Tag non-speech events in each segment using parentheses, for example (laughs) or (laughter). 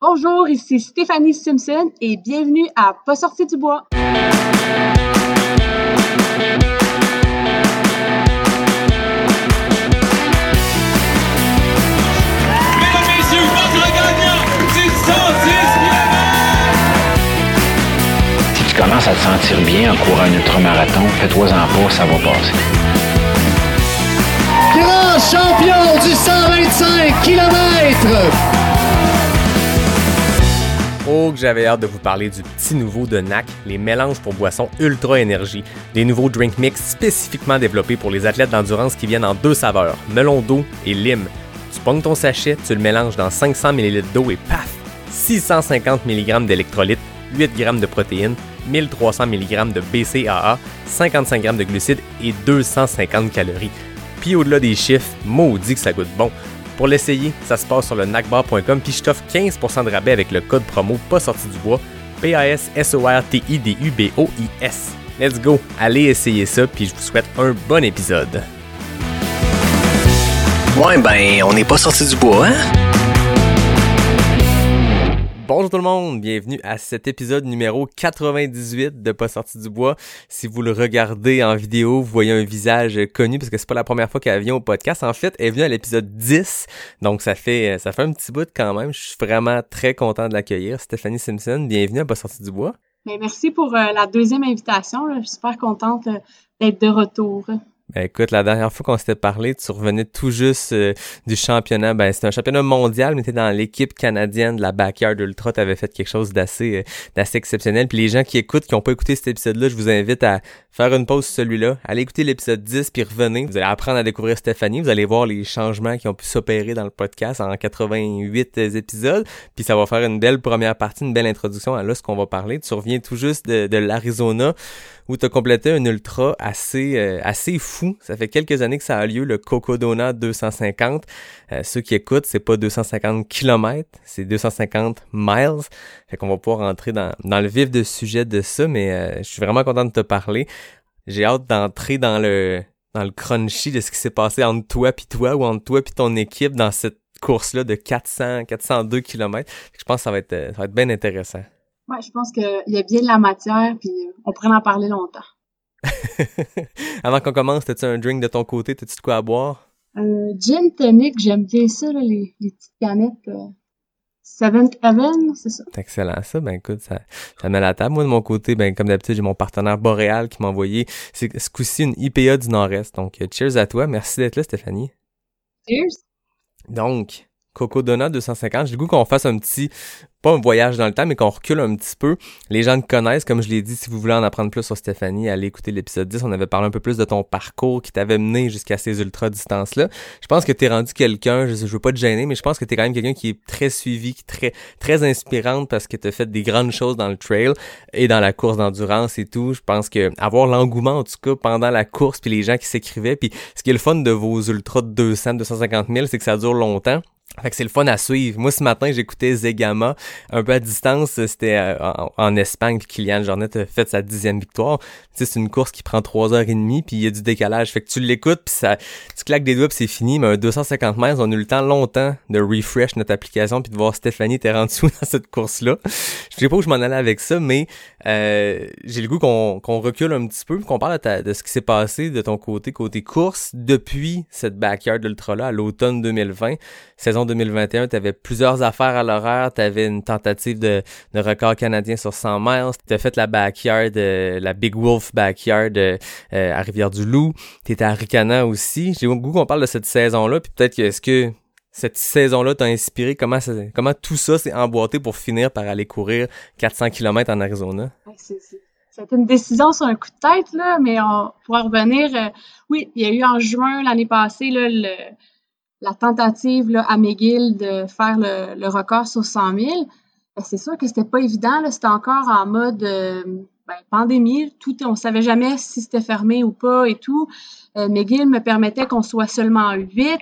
Bonjour, ici Stéphanie Simpson et bienvenue à Pas sorti du bois. Mesdames, messieurs, votre gagnant du 110 Si tu commences à te sentir bien en courant un ultramarathon, fais-toi en pas, ça va passer. Grand champion du 125 km. Oh, que j'avais hâte de vous parler du petit nouveau de NAC, les mélanges pour boissons Ultra Énergie, des nouveaux drink mix spécifiquement développés pour les athlètes d'endurance qui viennent en deux saveurs, melon d'eau et lime. Tu pognes ton sachet, tu le mélanges dans 500 ml d'eau et paf, 650 mg d'électrolytes, 8 g de protéines, 1300 mg de BCAA, 55 g de glucides et 250 calories. Puis au-delà des chiffres, maudit que ça goûte bon. Pour l'essayer, ça se passe sur le nacbar.com puis je t'offre 15% de rabais avec le code promo pas sorti du bois P-A-S-S-O-R-T-I-D-U-B-O-I-S. Let's go, allez essayer ça puis je vous souhaite un bon épisode. Ouais, ben, on n'est pas sorti du bois, hein? Bonjour tout le monde, bienvenue à cet épisode numéro 98 de Pas sorti du bois. Si vous le regardez en vidéo, vous voyez un visage connu parce que c'est pas la première fois qu'elle vient au podcast. En fait, elle est venue à l'épisode 10, donc ça fait ça fait un petit bout quand même. Je suis vraiment très content de l'accueillir. Stéphanie Simpson, bienvenue à Pas sorti du bois. Mais merci pour euh, la deuxième invitation. Je suis super contente euh, d'être de retour. Ben écoute, la dernière fois qu'on s'était parlé, tu revenais tout juste euh, du championnat. Ben c'était un championnat mondial, mais t'es dans l'équipe canadienne de la Backyard Ultra. T'avais fait quelque chose d'assez euh, d'assez exceptionnel. Puis les gens qui écoutent, qui n'ont pas écouté cet épisode-là, je vous invite à faire une pause sur celui-là, allez écouter l'épisode 10 puis revenez. Vous allez apprendre à découvrir Stéphanie. Vous allez voir les changements qui ont pu s'opérer dans le podcast en 88 épisodes. Puis ça va faire une belle première partie, une belle introduction à là ce qu'on va parler. Tu reviens tout juste de, de l'Arizona où tu complété un ultra assez, euh, assez fou. Ça fait quelques années que ça a lieu, le Cocodona 250. Euh, ceux qui écoutent, c'est pas 250 km, c'est 250 miles. Fait qu'on va pouvoir rentrer dans, dans le vif de sujet de ça, mais euh, je suis vraiment content de te parler. J'ai hâte d'entrer dans le dans le crunchy de ce qui s'est passé entre toi puis toi ou entre toi puis ton équipe dans cette course-là de 400, 402 km. Je pense que ça va être, ça va être bien intéressant. Ouais, je pense qu'il y a bien de la matière, puis euh, on pourrait en parler longtemps. (laughs) Avant qu'on commence, t'as-tu un drink de ton côté? T'as-tu de quoi à boire? Un gin tonic, j'aime bien ça, là, les, les petites canettes. Euh, Seventh Heaven, c'est ça. C'est excellent ça. Ben écoute, ça, ça met la table. Moi, de mon côté, ben comme d'habitude, j'ai mon partenaire Boréal qui m'a envoyé c'est ce coup-ci une IPA du Nord-Est. Donc, euh, cheers à toi. Merci d'être là, Stéphanie. Cheers! Donc, Coco Donut 250, j'ai le goût qu'on fasse un petit, pas un voyage dans le temps, mais qu'on recule un petit peu. Les gens te connaissent, comme je l'ai dit, si vous voulez en apprendre plus sur Stéphanie, allez écouter l'épisode 10. On avait parlé un peu plus de ton parcours qui t'avait mené jusqu'à ces ultra-distances-là. Je pense que t'es rendu quelqu'un, je, je veux pas te gêner, mais je pense que t'es quand même quelqu'un qui est très suivi, qui est très, très inspirante parce que t'as fait des grandes choses dans le trail et dans la course d'endurance et tout. Je pense que avoir l'engouement, en tout cas, pendant la course, puis les gens qui s'écrivaient, puis ce qui est le fun de vos ultras de 200, 250 000, c'est que ça dure longtemps. Fait que c'est le fun à suivre. Moi, ce matin, j'écoutais Zegama un peu à distance. C'était euh, en, Espagne, puis Kylian Jornet a fait sa dixième victoire. Tu sais, c'est une course qui prend trois heures et demie, puis il y a du décalage. Fait que tu l'écoutes, puis ça, tu claques des doigts, puis c'est fini. Mais un 250 mètres, on a eu le temps longtemps de refresh notre application, puis de voir Stéphanie t'es (laughs) rendu dans cette course-là. Je sais pas où je m'en allais avec ça, mais euh, j'ai le goût qu'on recule un petit peu, qu'on parle de, ce qui s'est passé de ton côté, côté course, depuis cette backyard ultra-là à l'automne 2020. Saison 2021, tu avais plusieurs affaires à l'horaire, tu avais une tentative de, record canadien sur 100 miles, tu as fait la backyard, euh, la Big Wolf backyard euh, à Rivière-du-Loup, tu étais à Ricana aussi. J'ai le goût qu'on parle de cette saison-là, puis peut-être que est-ce que cette saison-là t'a inspiré? Comment, comment tout ça s'est emboîté pour finir par aller courir 400 km en Arizona? C'était une décision sur un coup de tête, là, mais on pourra revenir. Euh, oui, il y a eu en juin l'année passée le, la tentative là, à McGill de faire le, record sur 100 000. Ben, c'est sûr que c'était pas évident. C'était encore en mode euh, ben, pandémie. Tout, on savait jamais si c'était fermé ou pas et tout. Euh, McGill me permettait qu'on soit seulement 8.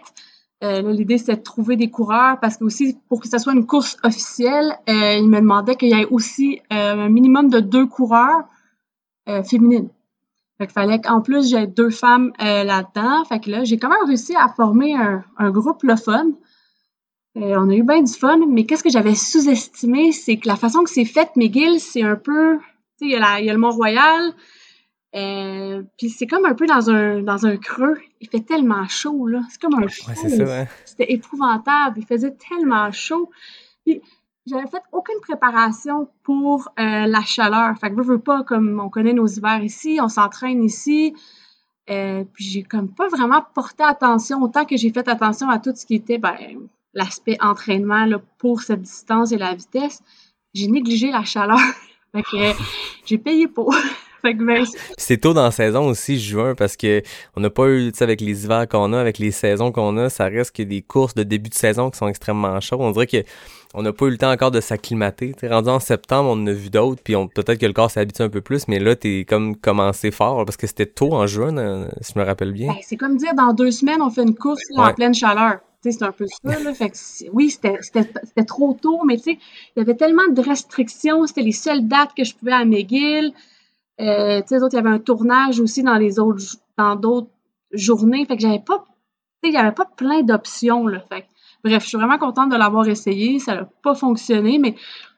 Euh, L'idée, c'était de trouver des coureurs parce que aussi, pour que ce soit une course officielle, euh, il me demandait qu'il y ait aussi euh, un minimum de deux coureurs féminines. Fait qu'il fallait qu'en plus, j'ai deux femmes euh, là-dedans. Fait que là, j'ai quand même réussi à former un, un groupe le fun. Euh, on a eu bien du fun, mais qu'est-ce que j'avais sous-estimé, c'est que la façon que c'est fait, McGill, c'est un peu, tu sais, il y, y a le Mont-Royal, euh, puis c'est comme un peu dans un, dans un creux. Il fait tellement chaud, là. C'est comme un Ouais, hein. C'était épouvantable. Il faisait tellement chaud. Puis j'avais fait aucune préparation pour euh, la chaleur. Fait que veux, veux pas, comme on connaît nos hivers ici, on s'entraîne ici. Euh, puis j'ai comme pas vraiment porté attention, autant que j'ai fait attention à tout ce qui était ben, l'aspect entraînement là, pour cette distance et la vitesse. J'ai négligé la chaleur. (laughs) fait que j'ai payé pour. (laughs) ben, c'est tôt dans la saison aussi, juin, parce que on n'a pas eu, tu sais, avec les hivers qu'on a, avec les saisons qu'on a, ça reste que des courses de début de saison qui sont extrêmement chaudes. On dirait que on n'a pas eu le temps encore de s'acclimater. Sais, rendu en septembre, on en a vu d'autres, puis on peut-être que le corps s'est habitué un peu plus, mais là, t'es comme commencé fort, parce que c'était tôt en juin, euh, si je me rappelle bien. Ben, c'est comme dire dans deux semaines, on fait une course là, Ouais. en pleine chaleur. Tu sais, c'est un peu ça. Là. Fait que oui, c'était trop tôt, mais tu sais, il y avait tellement de restrictions. C'était les seules dates que je pouvais à McGill. Euh, tu sais, d'autres, il y avait un tournage aussi dans les autres dans d'autres journées. Fait que j'avais pas. Tu sais, il y avait pas plein d'options. Là. Fait que, bref, je suis vraiment contente de l'avoir essayé. Ça n'a pas fonctionné, mais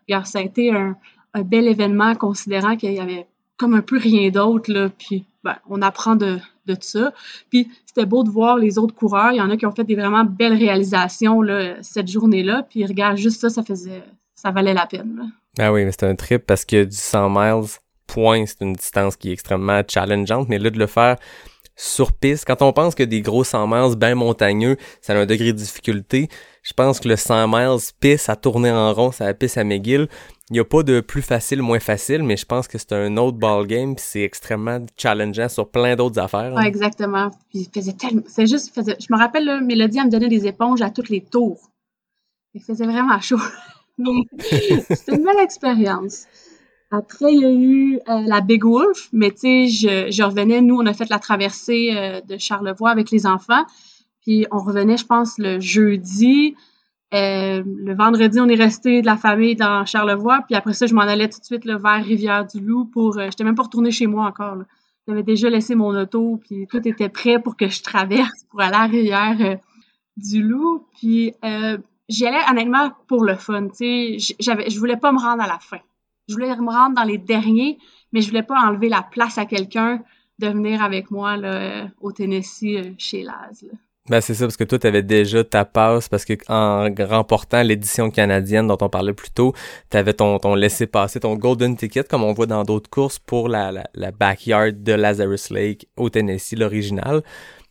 regarde, ça a été un, un bel événement considérant qu'il y avait comme un peu rien d'autre. Là. Puis ben, on apprend de, de ça. Puis c'était beau de voir les autres coureurs. Il y en a qui ont fait des vraiment belles réalisations là, cette journée-là. Puis regarde, juste ça, ça faisait ça valait la peine. Ah oui, mais c'est un trip parce que du 100 miles, point, c'est une distance qui est extrêmement challengeante, mais là, de le faire sur piste, quand on pense que des gros 100 miles bien montagneux, ça a un degré de difficulté, je pense que le 100 miles piste à tourner en rond, ça la piste à McGill, il n'y a pas de plus facile, moins facile, mais je pense que c'est un autre ball game, puis c'est extrêmement challengeant sur plein d'autres affaires. hein. Exactement. Il faisait tellement. C'est juste, je me rappelle, là, Mélodie, elle me donnait des éponges à tous les tours. Il faisait vraiment chaud. (laughs) Mais C'était une belle expérience. Après, il y a eu euh, la Big Wolf, mais tu sais, je, je revenais, nous, on a fait la traversée euh, de Charlevoix avec les enfants, puis on revenait, je pense, le jeudi. Euh, le vendredi, on est resté de la famille dans Charlevoix, puis après ça, je m'en allais tout de suite là, vers Rivière-du-Loup pour... Euh, J'étais même pas retournée chez moi encore. J'avais déjà laissé mon auto, puis tout était prêt pour que je traverse pour aller à Rivière euh, du Loup. Puis j'y allais honnêtement pour le fun. Tu sais, je voulais pas me rendre à la fin. Je voulais me rendre dans les derniers, mais je voulais pas enlever la place à quelqu'un de venir avec moi là, au Tennessee euh, chez Laz. Ben c'est ça, parce que toi, t'avais déjà ta passe, parce que en remportant l'édition canadienne dont on parlait plus tôt, t'avais ton, ton laissé-passer, ton golden ticket, comme on voit dans d'autres courses, pour la, la, la backyard de Lazarus Lake au Tennessee, l'original.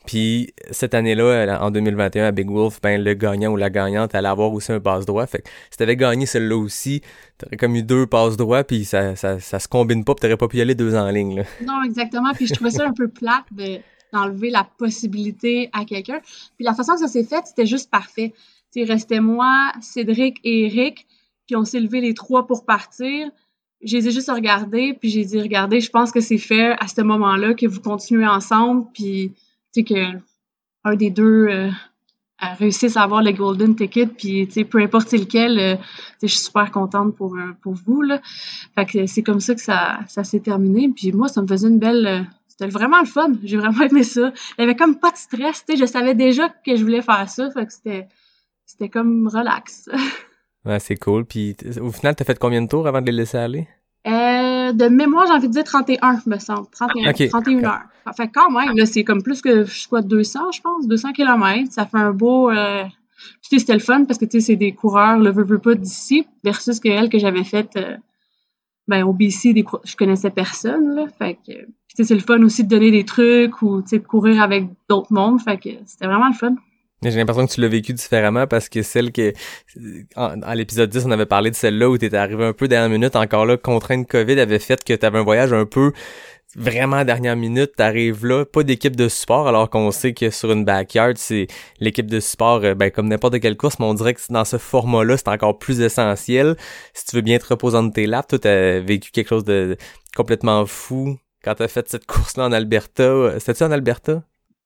Puis cette année-là, en 2021, à Big Wolf, ben le gagnant ou la gagnante allait avoir aussi un passe droit. Fait que si t'avais gagné celle-là aussi, t'aurais comme eu deux passes droits, puis ça, ça, ça se combine pas, puis t'aurais pas pu y aller deux en ligne. Non, exactement. Puis je trouvais ça un peu plate de d'enlever la possibilité à quelqu'un. Puis la façon que ça s'est fait, c'était juste parfait. Tu restait moi, Cédric et Eric, puis on s'est levé les trois pour partir. Je les ai juste regardés, puis j'ai dit, regardez, je pense que c'est fait à ce moment-là que vous continuez ensemble, puis tu sais que un des deux euh, a réussi à avoir le golden ticket, puis tu sais, peu importe lequel, euh, tu sais, je suis super contente pour, euh, pour vous, là. Fait que c'est comme ça que ça, ça s'est terminé. Puis moi, ça me faisait une belle. euh, C'était vraiment le fun. J'ai vraiment aimé ça. Avait comme pas de stress. Tu sais, je savais déjà que je voulais faire ça. Fait que c'était, c'était comme relax. (laughs) Ouais, c'est cool. Puis au final, t'as fait combien de tours avant de les laisser aller? Euh, de mémoire, j'ai envie de dire 31, me semble. 31, Ok. 31 heures. Fait que quand même, là, c'est comme plus que, je sais quoi, 200, je pense, 200 kilomètres. Ça fait un beau... Euh... Puis, c'était le fun parce que, tu sais, c'est des coureurs, le veux, veux pas d'ici, versus que elle que j'avais faite, euh, ben, au BC, des je connaissais personne, là. Fait que, c'est le fun aussi de donner des trucs ou, tu sais, de courir avec d'autres mondes. Fait que c'était vraiment le fun. J'ai l'impression que tu l'as vécu différemment parce que celle que en, l'épisode 10, on avait parlé de celle-là où t'étais arrivé un peu dernière minute, encore là, contrainte COVID avait fait que t'avais un voyage un peu vraiment dernière minute, t'arrives là, pas d'équipe de support, alors qu'on sait que sur une backyard, c'est l'équipe de support, euh, ben comme n'importe quelle course, mais on dirait que dans ce format-là, c'est encore plus essentiel. Si tu veux bien te reposer dans tes laps, toi t'as vécu quelque chose de complètement fou quand t'as fait cette course-là en Alberta. C'était-tu en Alberta?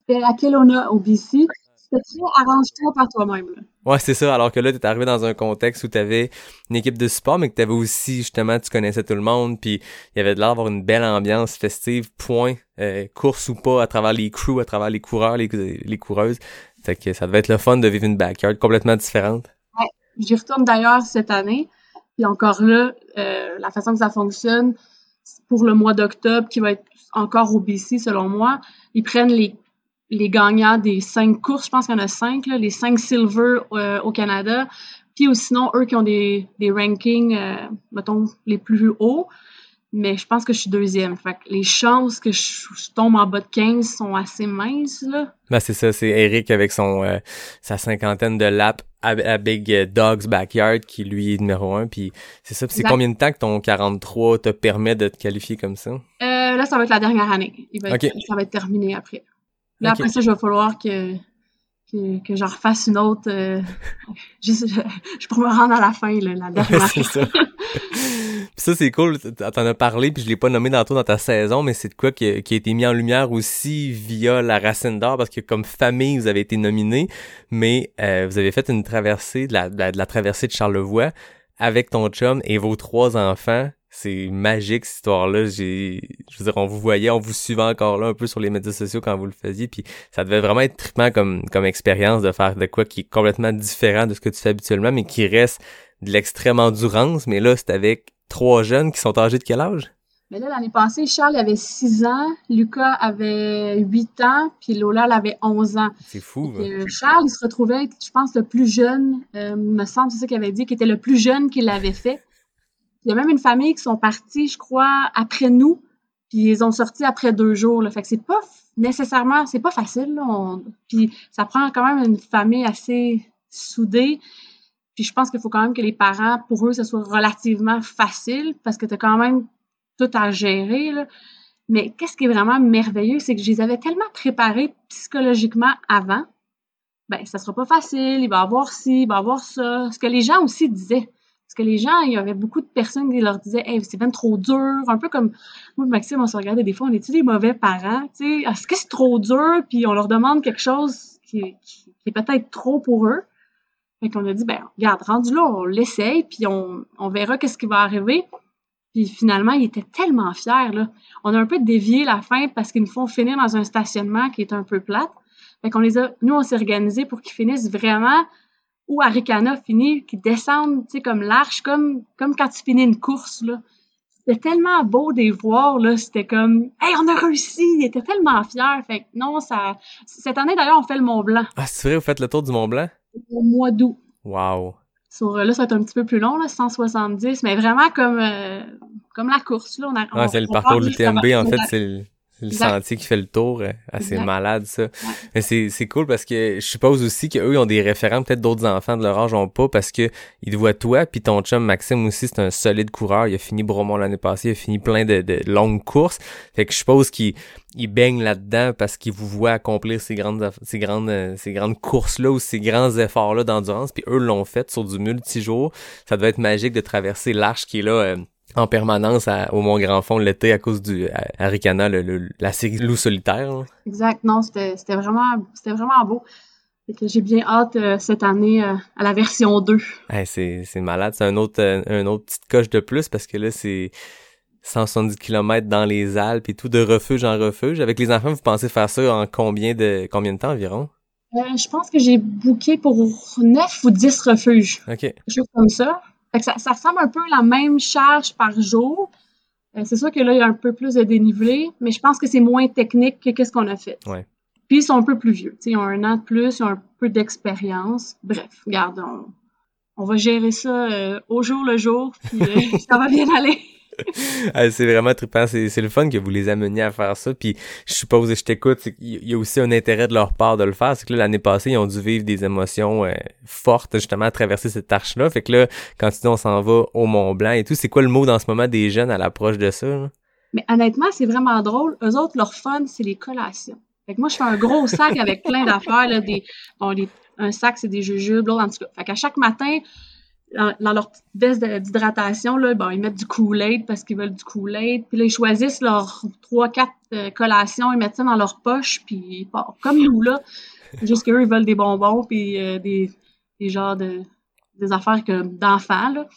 À Kelowna, au BC. Très arrange-toi par toi-même. Ouais, c'est ça. Alors que là, t'es arrivé dans un contexte où t'avais une équipe de support, mais que t'avais aussi, justement, tu connaissais tout le monde, puis il y avait de l'air d'avoir une belle ambiance festive, point, euh, course ou pas, à travers les crews, à travers les coureurs, les, les coureuses. Fait que ça devait être le fun de vivre une backyard complètement différente. J'y retourne d'ailleurs cette année. Puis encore là, euh, la façon que ça fonctionne, pour le mois d'octobre, qui va être encore au BC selon moi, ils prennent les, les gagnants des cinq courses, je pense qu'il y en a cinq, là, les cinq silver euh, au Canada, puis ou sinon eux qui ont des, des rankings, euh, mettons, les plus hauts, mais je pense que je suis deuxième. Fait que les chances que je, je tombe en bas de 15 sont assez minces, là. Ben, c'est ça, c'est Eric avec son euh, sa cinquantaine de laps à, à Big Dog's Backyard qui lui est numéro un. Puis c'est ça. C'est combien de temps que ton 43 te permet de te qualifier comme ça? Là, ça va être la dernière année. Il va être- Ok. Ça va être terminé après. Là, après ça, il va falloir que, que, que j'en refasse une autre. euh, (laughs) juste, je, je pourrais me rendre à la fin, là, la dernière. (laughs) c'est ça. (laughs) Puis ça, c'est cool. T'en as parlé, puis je l'ai pas nommé tantôt dans ta saison, mais c'est de quoi qui a, qui a été mis en lumière aussi via la Racine d'Or, parce que comme famille, vous avez été nominés, mais euh, vous avez fait une traversée, de la, de la, de la traversée de Charlevoix avec ton chum et vos trois enfants. C'est magique, cette histoire-là. J'ai, je veux dire, on vous voyait, on vous suivait encore là un peu sur les médias sociaux quand vous le faisiez, puis ça devait vraiment être trippant comme, comme expérience de faire de quoi qui est complètement différent de ce que tu fais habituellement, mais qui reste de l'extrême endurance, mais là, c'est avec trois jeunes qui sont âgés de quel âge? Mais là, l'année passée, Charles avait 6 ans, Lucas avait 8 ans, puis Lola, elle avait 11 ans. C'est fou. Puis, euh, Charles, il se retrouvait je pense, le plus jeune, euh, me semble, c'est ça qu'il avait dit, qu'il était le plus jeune qui l'avait fait. Il y a même une famille qui sont partis, je crois, après nous, puis ils ont sorti après deux jours. Là. Fait que c'est pas nécessairement, c'est pas facile. On- Puis ça prend quand même une famille assez soudée. Puis je pense qu'il faut quand même que les parents, pour eux, ce soit relativement facile parce que tu as quand même tout à gérer. Là. Mais qu'est-ce qui est vraiment merveilleux, c'est que je les avais tellement préparés psychologiquement avant. Ben, ça sera pas facile, il va y avoir ci, il va y avoir ça. Ce que les gens aussi disaient. Parce que les gens, il y avait beaucoup de personnes qui leur disaient Hey, c'est bien trop dur. Un peu comme moi Maxime, on se regardait des fois, on est-tu des mauvais parents? Est-ce que c'est trop dur? Puis on leur demande quelque chose qui, est peut-être trop pour eux. Fait qu'on a dit, ben, regarde, rendu là, on l'essaye, puis on, on verra qu'est-ce qui va arriver. Puis finalement, ils étaient tellement fiers, là. On a un peu dévié la fin parce qu'ils nous font finir dans un stationnement qui est un peu plate. Fait qu'on les a, nous, on s'est organisés pour qu'ils finissent vraiment où Arikana finit, qu'ils descendent, tu sais, comme l'arche, comme, comme quand tu finis une course, là. C'était tellement beau de les voir, là. C'était comme, hey, on a réussi! Ils étaient tellement fiers. Fait que non, ça, cette année, d'ailleurs, on fait le Mont Blanc Ah, c'est vrai, vous faites le tour du Mont Blanc? au mois d'août. Wow. Sur, là, ça va être un petit peu plus long, là, 170, mais vraiment comme, euh, comme la course. Là, on a, Ah, c'est le parcours de l'UTMB, en fait, c'est le, Exact. sentier qui fait le tour. euh, Ah, c'est Exact. malade, ça. Mais c'est, c'est cool parce que je suppose aussi qu'eux, ils ont des référents, peut-être d'autres enfants de leur âge ont pas, parce que ils te voient toi, puis ton chum Maxime aussi, c'est un solide coureur. Il a fini Bromont l'année passée, il a fini plein de, de longues courses. Fait que je suppose qu'il il baigne là-dedans parce qu'il vous voit accomplir ces grandes, ces grandes, euh, ces grandes courses-là ou ces grands efforts-là d'endurance, puis eux l'ont fait sur du multijour. Ça devait être magique de traverser l'arche qui est là euh, en permanence à- au Mont Grand Fond l'été à cause du à, Arikana, le, le- la série loup solitaire. là. Exact. Non, c'était vraiment, c'était vraiment beau. J'ai bien hâte euh, cette année euh, à la version 2. Hey, c'est, malade. C'est un autre, euh, un autre petite coche de plus parce que là, c'est 170 km dans les Alpes et tout, de refuge en refuge. Avec les enfants, vous pensez faire ça en combien de, combien de temps environ? Je pense que j'ai booké pour 9 ou 10 refuges. OK. Quelque chose comme ça. Fait que ça, ça ressemble un peu à la même charge par jour. Euh, c'est sûr que là, il y a un peu plus de dénivelé, mais je pense que c'est moins technique que qu'est-ce qu'on a fait. Ouais. Puis ils sont un peu plus vieux. Tu sais, ils ont un an de plus, ils ont un peu d'expérience. Bref, regarde, on, on va gérer ça euh, au jour le jour, puis euh, (laughs) ça va bien aller. (laughs) Ah, c'est vraiment trippant. C'est, le fun que vous les ameniez à faire ça. Puis je suppose, je t'écoute, qu'il y a aussi un intérêt de leur part de le faire. C'est que l'année passée, ils ont dû vivre des émotions euh, fortes, justement, à traverser cette arche-là. Fait que là, quand tu dis on s'en va au Mont Blanc et tout, c'est quoi le mot dans ce moment des jeunes à l'approche de ça? Mais honnêtement, c'est vraiment drôle. Eux autres, leur fun, c'est les collations. Fait que moi, je fais un gros sac avec plein d'affaires. Des, des- un sac, c'est des jujubes, l'autre, en tout cas. Fait qu'à chaque matin, dans, leur petite veste d'hydratation, là, bon, ils mettent du Kool-Aid parce qu'ils veulent du Kool-Aid. Puis là, ils choisissent leurs trois, quatre euh, collations, ils mettent ça dans leur poche, puis ils partent. Comme nous, là. (laughs) Juste qu'eux, ils veulent des bonbons, puis euh, des, des genres de... des affaires d'enfants, là.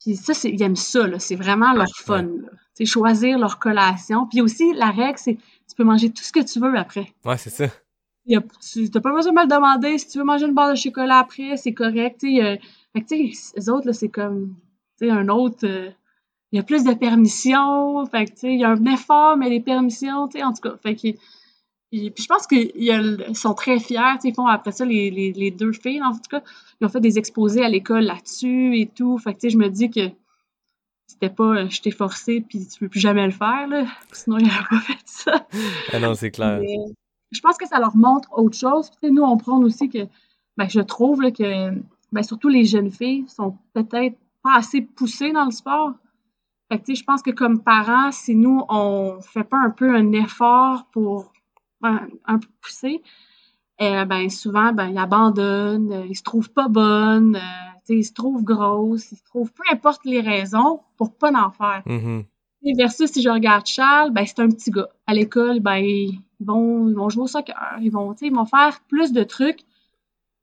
Puis ça, ils aiment ça, là. C'est vraiment leur fun. C'est choisir leur collation. Puis aussi, la règle, c'est tu peux manger tout ce que tu veux après. Ouais, c'est ça. Il a- tu n'as pas besoin de me le demander. Si tu veux manger une barre de chocolat après, c'est correct. tu sais, euh, fait que, tu sais, les autres, là, c'est comme, tu sais, un autre, euh, il y a plus de permissions, fait que, tu sais, il y a un effort, mais les permissions, tu sais, en tout cas, fait que, puis je pense qu'ils sont très fiers, tu sais, ils font après ça, les, les, les, deux filles, en tout cas, ils ont fait des exposés à l'école là-dessus et tout, fait que, tu sais, je me dis que c'était pas euh, je t'ai forcé puis tu peux plus jamais le faire là (laughs) sinon il n'aurait pas fait ça. Ah non c'est clair. Mais je pense que ça leur montre autre chose puis nous on prend aussi que ben, je trouve là, que ben, surtout les jeunes filles sont peut-être pas assez poussées dans le sport fait que, je pense que comme parents si nous on fait pas un peu un effort pour un, un peu pousser euh, ben souvent ben ils abandonnent euh, ils se trouvent pas bonnes euh, ils se trouvent grosses, ils se trouvent peu importe les raisons pour pas en faire. Mm-hmm. Versus si je regarde Charles, ben c'est un petit gars. À l'école, ben ils vont, ils vont jouer au soccer, ils vont, ils vont faire plus de trucs.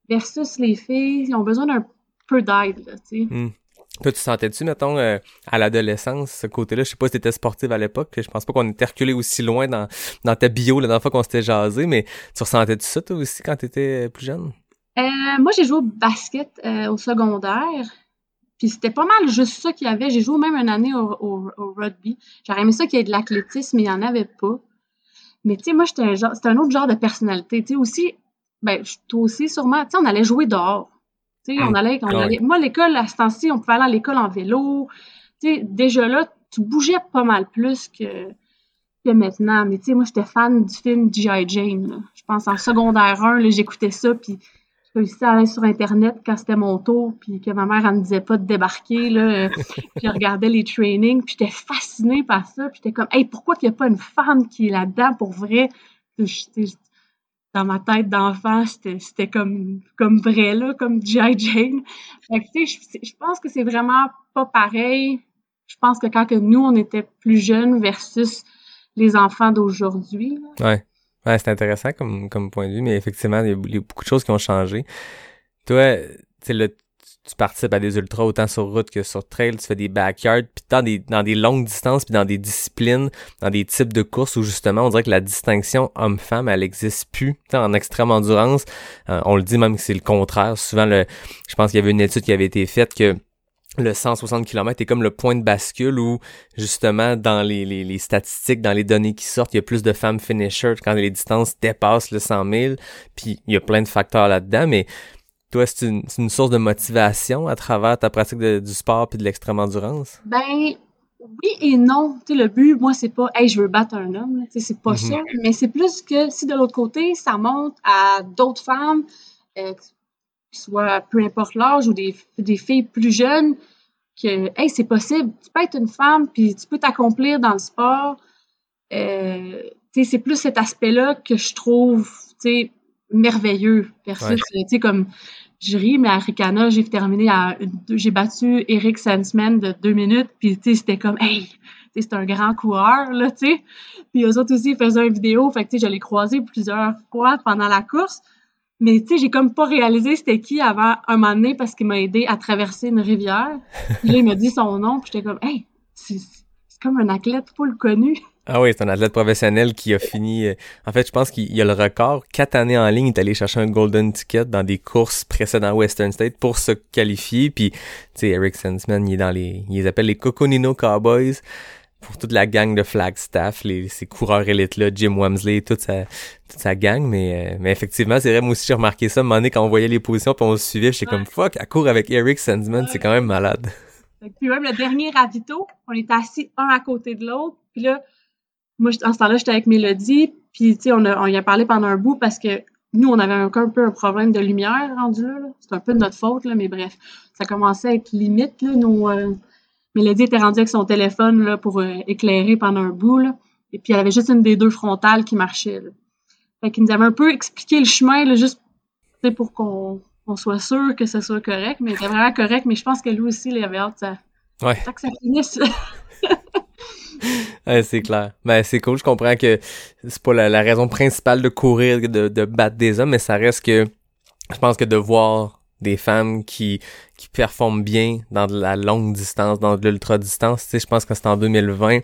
Versus les filles, ils ont besoin d'un peu d'aide, tu sais. Mm. Toi, tu sentais-tu, mettons, euh, à l'adolescence, ce côté-là? Je sais pas si t'étais sportive à l'époque. Je pense pas qu'on était reculé aussi loin dans, dans ta bio la dernière fois qu'on s'était jasé, mais tu ressentais-tu ça, toi aussi, quand t'étais plus jeune? Euh, moi, j'ai joué au basket euh, au secondaire. Puis c'était pas mal juste ça qu'il y avait. J'ai joué même une année au, au, au rugby. J'aurais aimé ça qu'il y ait de l'athlétisme, mais il n'y en avait pas. Mais tu sais, moi, j'étais un genre, c'était un autre genre de personnalité. Tu sais, aussi, ben, toi aussi, sûrement, tu sais, on allait jouer dehors. Tu sais, on allait, on allait, moi, l'école, à ce temps-ci, on pouvait aller à l'école en vélo. Tu sais, déjà là, tu bougeais pas mal plus que, que maintenant. Mais tu sais, moi, j'étais fan du film G.I. Jane. Là. Je pense en secondaire 1, j'écoutais ça, puis réussi à aller sur Internet quand c'était mon tour, puis que ma mère, elle me disait pas de débarquer, là. (laughs) puis je regardais les trainings, puis j'étais fascinée par ça, puis j'étais comme, hey, pourquoi qu'il n'y a pas une femme qui est là-dedans pour vrai? Dans ma tête d'enfant, c'était comme, comme vrai, là, comme G.I. Jane. Tu sais, je pense que c'est vraiment pas pareil. Je pense que quand que nous, on était plus jeunes versus les enfants d'aujourd'hui. Ouais. Ouais, c'est intéressant comme, comme point de vue, mais effectivement, il y, a, beaucoup de choses qui ont changé. Toi, tu sais, tu participes à des ultras autant sur route que sur trail, tu fais des backyards, puis dans des, dans des longues distances, puis dans des disciplines, dans des types de courses où justement on dirait que la distinction homme-femme, elle existe plus. T'sais, en extrême endurance, euh, on le dit même que c'est le contraire. Souvent, le, je pense qu'il y avait une étude qui avait été faite que le 160 km est comme le point de bascule où justement dans les, les, les, statistiques, dans les données qui sortent, il y a plus de femmes finishers quand les distances dépassent le 100 000. Puis il y a plein de facteurs là-dedans, mais toi, c'est une, une, source de motivation à travers ta pratique de, du sport puis de l'extrême endurance? Ben oui et non. Tu sais, le but, moi, c'est pas Hey, je veux battre un homme. Tu sais, c'est pas mm -hmm. ça. Mais c'est plus que si de l'autre côté, ça monte à d'autres femmes, euh, soit peu importe l'âge ou des, des filles plus jeunes, que hey, c'est possible, tu peux être une femme, puis tu peux t'accomplir dans le sport. Euh, c'est plus cet aspect-là que je trouve merveilleux. Versus, ouais. comme je ris, mais à Ricana, j'ai terminé à j'ai battu Eric Sensman de deux minutes, puis c'était comme hey, c'est un grand coureur, là, tu sais. Puis eux autres aussi, ils faisaient une vidéo, fait que je l'ai croisé plusieurs fois pendant la course. Mais tu sais, j'ai comme pas réalisé c'était qui avant un moment donné parce qu'il m'a aidé à traverser une rivière. Puis là, il m'a dit son nom, puis j'étais comme, hey, c'est comme un athlète full connu. Ah oui, c'est un athlète professionnel qui a fini. En fait, je pense qu'il a le record. Quatre années en ligne, il est allé chercher un golden ticket dans des courses précédentes Western State pour se qualifier. Puis, tu sais, Eric Sensman, il est dans les, il les appelle les Coconino Cowboys pour toute la gang de Flagstaff, les, ces coureurs élites-là, Jim Wamsley, toute sa, toute sa gang, mais, euh, mais effectivement, c'est vrai, moi aussi, j'ai remarqué ça, à un moment donné, quand on voyait les positions, puis on se suivait, j'étais ouais. comme, fuck, à court avec Eric ouais. c'est quand même malade. Puis même le dernier ravito, on était assis un à côté de l'autre, puis là, moi, en ce temps-là, j'étais avec Mélodie, puis tu sais, on, a, on y a parlé pendant un bout parce que nous, on avait un, un peu un problème de lumière rendu là, là. c'est un peu de notre faute, là, mais bref, ça commençait à être limite, là, nos... Euh, Mélodie était rendue avec son téléphone là, pour euh, éclairer pendant un bout. Là. Et puis, elle avait juste une des deux frontales qui marchait. Là. Fait qu'il nous avait un peu expliqué le chemin, là, juste pour qu'on on soit sûr que ce soit correct. Mais c'était vraiment correct. Mais je pense que lui aussi, il avait hâte ça, ouais. que ça finisse. (laughs) (laughs) ouais, c'est clair. Ben, c'est cool. Je comprends que c'est pas la, raison principale de courir, de, battre des hommes, mais ça reste que je pense que de voir des femmes qui qui performent bien dans de la longue distance, dans de l'ultra distance. Tu sais, je pense que c'est en 2020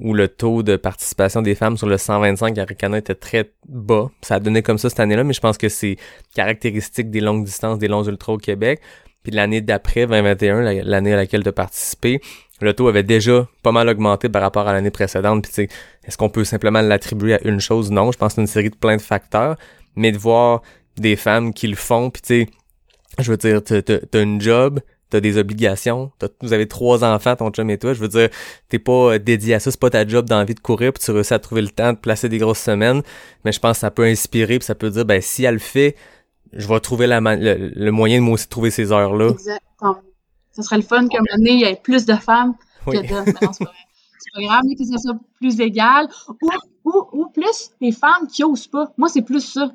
où le taux de participation des femmes sur le 125 à Ricana était très bas. Ça a donné comme ça cette année-là, mais je pense que c'est caractéristique des longues distances, des longs ultras au Québec. puis l'année d'après, 2021, la- l'année à laquelle tu as participé, le taux avait déjà pas mal augmenté par rapport à l'année précédente. Puis est-ce qu'on peut simplement l'attribuer à une chose? Non, je pense c'est une série de plein de facteurs, mais de voir des femmes qui le font, puis tu je veux dire, t'as une job, t'as des obligations, t'as- vous avez trois enfants, ton chum et toi, je veux dire, t'es pas euh, dédié à ça, c'est pas ta job d'envie de courir, puis tu réussis à trouver le temps de placer des grosses semaines, mais je pense que ça peut inspirer, puis ça peut dire, ben si elle le fait, je vais trouver la le, le moyen de moi aussi trouver ces heures-là. Ça serait le fun qu'à un moment donné, il y ait plus de femmes Oui. que d'hommes. Mais non, c'est pas vrai. C'est pas grave, mais que ça soit plus égal. Ou, ou, ou plus les femmes qui osent pas. Moi, c'est plus ça.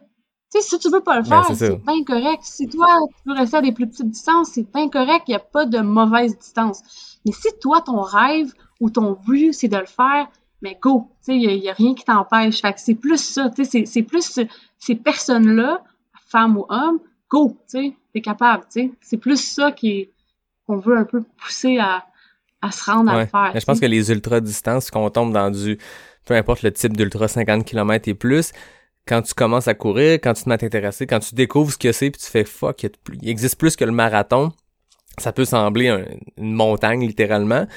Tu sais, si tu veux pas le Ben, faire, c'est bien correct. Si toi, tu veux rester à des plus petites distances, c'est bien correct. Il n'y a pas de mauvaise distance. Mais si toi, ton rêve ou ton but, c'est de le faire, mais go. Tu sais, il n'y a, rien qui t'empêche. Fait que c'est plus ça. Tu sais, c'est- c'est plus ce- ces personnes-là, femmes ou hommes, go. Tu sais, t'es capable. C'est plus ça qui est qu'on veut un peu pousser à, à se rendre à le faire. Mais je pense que les ultra-distances, qu'on tombe dans du, peu importe le type d'ultra 50 km et plus, quand tu commences à courir, quand tu te mets à t'intéresser, quand tu découvres ce que c'est, puis tu fais fuck, il existe plus que le marathon, ça peut sembler un- une montagne littéralement,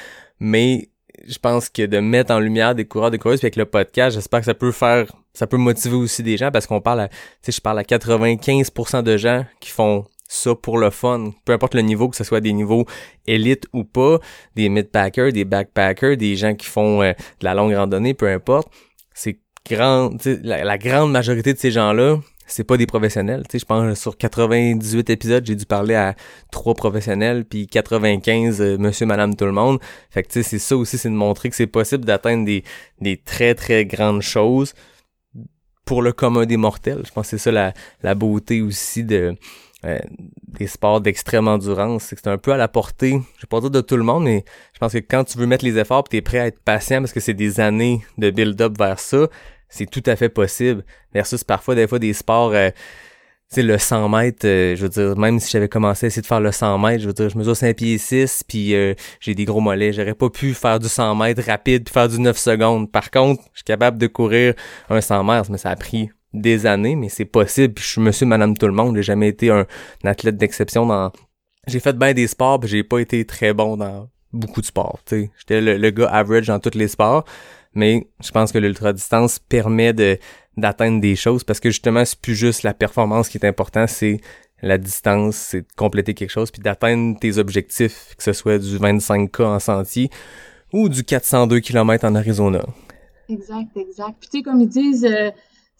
mais je pense que de mettre en lumière des coureurs, des coureuses, puis avec le podcast, j'espère que ça peut faire, ça peut motiver aussi des gens parce qu'on parle à, tu sais, je parle à 95% de gens qui font ça pour le fun, peu importe le niveau, que ce soit des niveaux élites ou pas, des mid-packers, des backpackers, des gens qui font euh, de la longue randonnée, peu importe. C'est grand, la, la grande majorité de ces gens-là, c'est pas des professionnels. Tu sais, je pense sur 98 épisodes, j'ai dû parler à trois professionnels, puis 95 euh, monsieur, madame, tout le monde. Fait que tu sais, c'est ça aussi, c'est de montrer que c'est possible d'atteindre des, des très très grandes choses pour le commun des mortels. Je pense que c'est ça la, la beauté aussi de euh, des sports d'extrême endurance, c'est que c'est un peu à la portée, je vais pas dire de tout le monde, mais je pense que quand tu veux mettre les efforts, tu es prêt à être patient parce que c'est des années de build-up vers ça, c'est tout à fait possible. Versus parfois des fois des sports euh, tu sais, le 100 mètres, euh, je veux dire, même si j'avais commencé à essayer de faire le 100 mètres, je veux dire, je mesure 5 pieds 6, puis euh, j'ai des gros mollets. J'aurais pas pu faire du 100 mètres rapide, puis faire du 9 secondes. Par contre, je suis capable de courir un 100 mètres, mais ça a pris des années, mais c'est possible. Puis je suis monsieur, madame, tout le monde. J'ai jamais été un, athlète d'exception dans... J'ai fait bien des sports, puis j'ai pas été très bon dans beaucoup de sports, tu sais. J'étais le, gars average dans tous les sports, mais je pense que l'ultra-distance permet de d'atteindre des choses parce que justement c'est plus juste la performance qui est important c'est la distance c'est de compléter quelque chose puis d'atteindre tes objectifs que ce soit du 25k en sentier ou du 402 km en Arizona Exact, exact. Puis tu sais, comme ils disent, euh,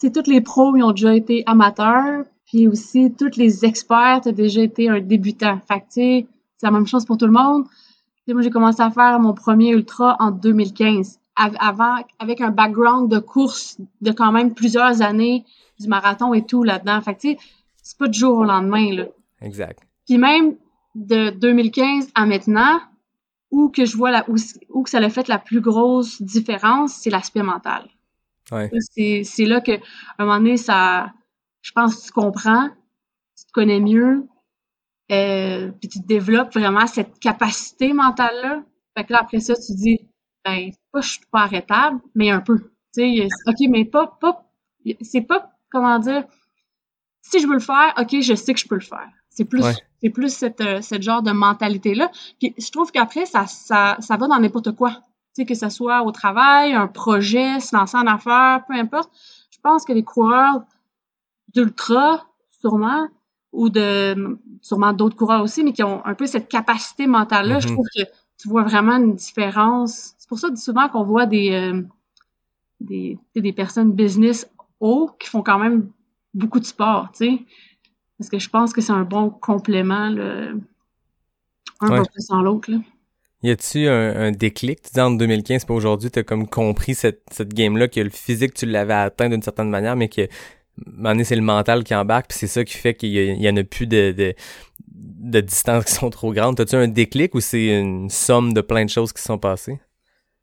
sais, tous les pros, ils ont déjà été amateurs, puis aussi tous les experts, t'as déjà été un débutant. Fait que tu sais, c'est la même chose pour tout le monde. Tu sais, moi, j'ai commencé à faire mon premier ultra en 2015, av- avant, avec un background de course de quand même plusieurs années, du marathon et tout là-dedans. Fait que tu sais, c'est pas du jour au lendemain, là. exact Puis même de 2015 à maintenant, où que je vois la, où, où que ça a fait la plus grosse différence, c'est l'aspect mental. Ouais C'est, là que, à un moment donné, ça, je pense que tu comprends, tu te connais mieux, euh, puis tu développes vraiment cette capacité mentale-là. Fait que là, après ça, tu dis, ben, pas, je suis pas arrêtable, mais un peu. Tu sais, OK, mais pas, pas, c'est pas, comment dire, si je veux le faire, OK, je sais que je peux le faire. C'est plus, Ouais. c'est plus cette, euh, cette genre de mentalité-là. Puis je trouve qu'après, ça, ça, ça va dans n'importe quoi. Sais, que ce soit au travail, un projet, se lancer en affaires, peu importe. Je pense que les coureurs d'ultra, sûrement, ou de sûrement d'autres coureurs aussi, mais qui ont un peu cette capacité mentale-là, je Mhm. trouve que tu vois vraiment une différence. C'est pour ça souvent qu'on voit des, euh, des, des personnes business haut qui font quand même beaucoup de sport, tu sais. Parce que je pense que c'est un bon complément, là. Un Ouais. pas sans l'autre. Y a-tu un, un déclic? Tu dis en 2015 pas aujourd'hui t'as comme compris cette, cette game là que le physique tu l'avais atteint d'une certaine manière mais que donné, c'est le mental qui embarque puis c'est ça qui fait qu'il y, en a plus de, de de distances qui sont trop grandes t'as-tu un déclic ou c'est une somme de plein de choses qui sont passées?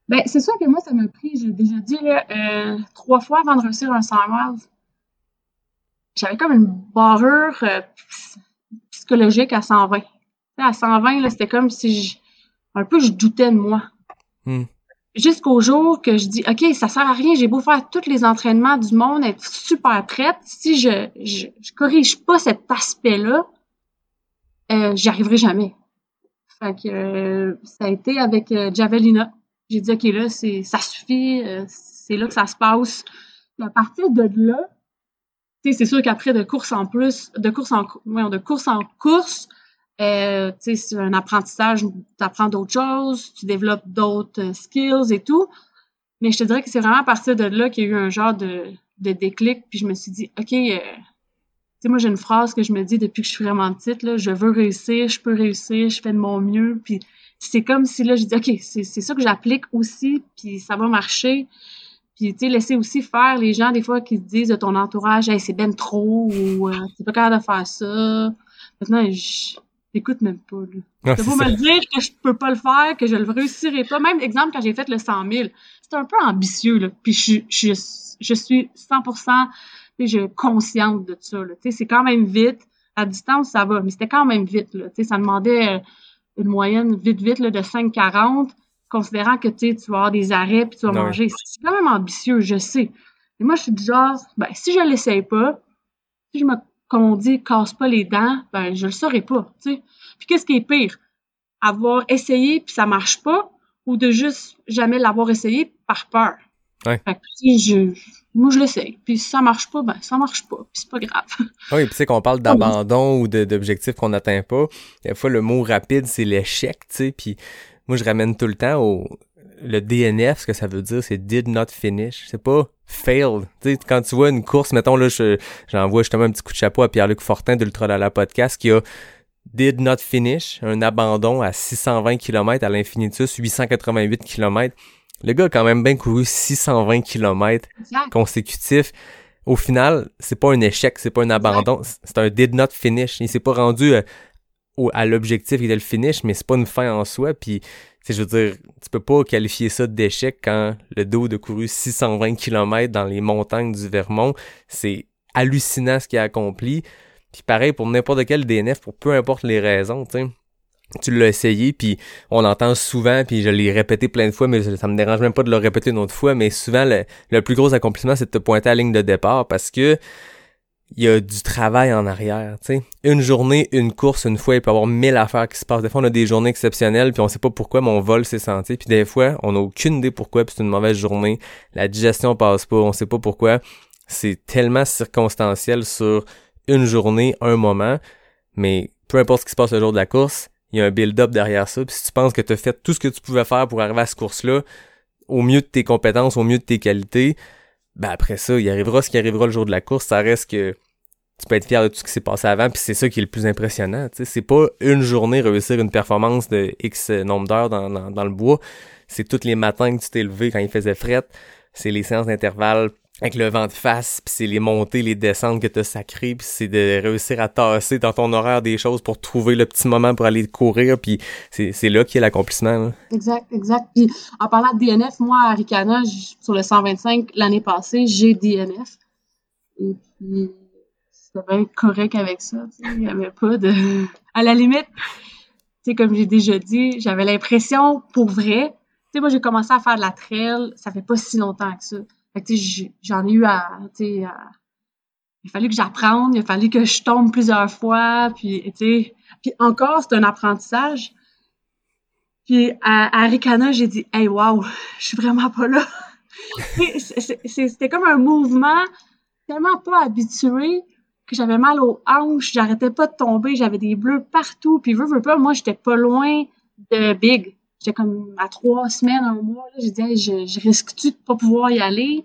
Ben, c'est sûr que moi, ça m'a pris, j'ai déjà dit, là, euh, trois fois avant de réussir un 100 miles. J'avais comme une barrure euh, ps- psychologique à 120. Tu sais, à 120, là, c'était comme si je, un peu je doutais de moi. Hmm. Jusqu'au jour que je dis, OK, ça sert à rien, j'ai beau faire tous les entraînements du monde, être super prête, si je, je, je corrige pas cet aspect-là, euh, j'y arriverai jamais. Fait que euh, ça a été avec euh, Javelina. J'ai dit, OK, là, c'est, ça suffit, euh, c'est là que ça se passe. Puis à partir de là, tu sais, c'est sûr qu'après de course en plus, de course en, voyons, de course en course, euh, c'est un apprentissage, tu apprends d'autres choses, tu développes d'autres euh, skills et tout. Mais je te dirais que c'est vraiment à partir de là qu'il y a eu un genre de, de déclic, puis je me suis dit, OK, euh, tu sais, moi, j'ai une phrase que je me dis depuis que je suis vraiment petite, là, je veux réussir, je peux réussir, je fais de mon mieux, puis c'est comme si, là, je dis, OK, c'est c'est ça que j'applique aussi, puis ça va marcher. Puis, tu sais, laisser aussi faire les gens, des fois, qui te disent de ton entourage, hey, c'est ben trop, ou euh, t'es pas capable de faire ça. Maintenant, je t'écoute même pas, là. Beau ça. me dire que je peux pas le faire, que je le réussirai pas. Même exemple, quand j'ai fait le 100 000, c'était un peu ambitieux, là. Puis je, je, je suis 100% tu sais, je, consciente de ça, là. C'est quand même vite. À distance, ça va, mais c'était quand même vite, là. Ça demandait euh, une moyenne vite, vite, là, de 5,40, considérant que, tu vas avoir des arrêts puis tu vas Ouais. manger. C'est quand même ambitieux, je sais. Mais moi, je suis du genre, ben, si je l'essaye pas, si je me, comme on dit, casse pas les dents, ben, je le saurai pas, tu sais. Puis qu'est-ce qui est pire? Avoir essayé puis ça marche pas ou de juste jamais l'avoir essayé par peur? Ouais. Fait que, tu sais, je, moi, je l'essaye. Puis si ça marche pas, ben, ça marche pas. Puis c'est pas grave. Oui, puis tu sais qu'on parle d'abandon ou d'objectifs qu'on n'atteint pas. Des fois, le mot rapide, c'est l'échec, tu sais. Puis moi, je ramène tout le temps au le DNF, ce que ça veut dire, c'est did not finish. C'est pas failed. Tu sais, quand tu vois une course, mettons là, je- j'envoie justement un petit coup de chapeau à Pierre-Luc Fortin d'Ultra Lala Podcast qui a did not finish, un abandon à 620 km à l'Infinitus, 888 km. Le gars a quand même bien couru 620 km Exact. consécutif. Au final, c'est pas un échec, c'est pas un abandon, c'est un did not finish. Il s'est pas rendu euh, à l'objectif qui était le finish, mais c'est pas une fin en soi. Puis, sais, je veux dire, tu peux pas qualifier ça d'échec quand le dos de couru 620 km dans les montagnes du Vermont. C'est hallucinant ce qu'il a accompli. Puis pareil pour n'importe quel DNF, pour peu importe les raisons, tu sais. Tu l'as essayé, puis on l'entend souvent, puis je l'ai répété plein de fois, mais ça me dérange même pas de le répéter une autre fois, mais souvent, le, le plus gros accomplissement, c'est de te pointer à la ligne de départ, parce que il y a du travail en arrière, tu sais. Une journée, une course, une fois, il peut y avoir mille affaires qui se passent. Des fois, on a des journées exceptionnelles, puis on sait pas pourquoi, mais on vole ses sentiers. Puis des fois, on n'a aucune idée pourquoi, puis c'est une mauvaise journée. La digestion passe pas, on sait pas pourquoi. C'est tellement circonstanciel sur une journée, un moment, mais peu importe ce qui se passe le jour de la course, il y a un build-up derrière ça. Puis si tu penses que tu as fait tout ce que tu pouvais faire pour arriver à cette course-là, au mieux de tes compétences, au mieux de tes qualités, ben après ça, il arrivera ce qui arrivera le jour de la course. Ça reste que tu peux être fier de tout ce qui s'est passé avant, puis c'est ça qui est le plus impressionnant. C'est pas une journée réussir une performance de X nombre d'heures dans, dans, dans le bois. C'est tous les matins que tu t'es levé quand il faisait fret. C'est les séances d'intervalle avec le vent de face, puis c'est les montées, les descentes que t'as sacrées, puis c'est de réussir à tasser dans ton horaire des choses pour trouver le petit moment pour aller courir, puis c'est, là qu'il y a l'accomplissement. Exact, exact. En parlant de DNF, moi, à Ricana, sur le 125, l'année passée, j'ai DNF. Et puis, c'était bien correct avec ça. Il n'y avait pas de. (laughs) À la limite, tu sais, comme j'ai déjà dit, j'avais l'impression, pour vrai, tu sais, moi, j'ai commencé à faire de la trail, ça fait pas si longtemps que ça. Fait que, j'en ai eu à, tu sais, il fallu que j'apprenne, il fallu que je tombe plusieurs fois, puis, tu puis encore, c'est un apprentissage. Puis à, à Ricana, j'ai dit Hey wow, (laughs) je suis vraiment pas là. (laughs) C'était comme un mouvement tellement pas habitué que j'avais mal aux hanches, j'arrêtais pas de tomber, j'avais des bleus partout. Puis veux, veux pas, moi j'étais pas loin de Big. J'étais comme à trois semaines, un mois. là. Dit Hey, je, je risque-tu de pas pouvoir y aller?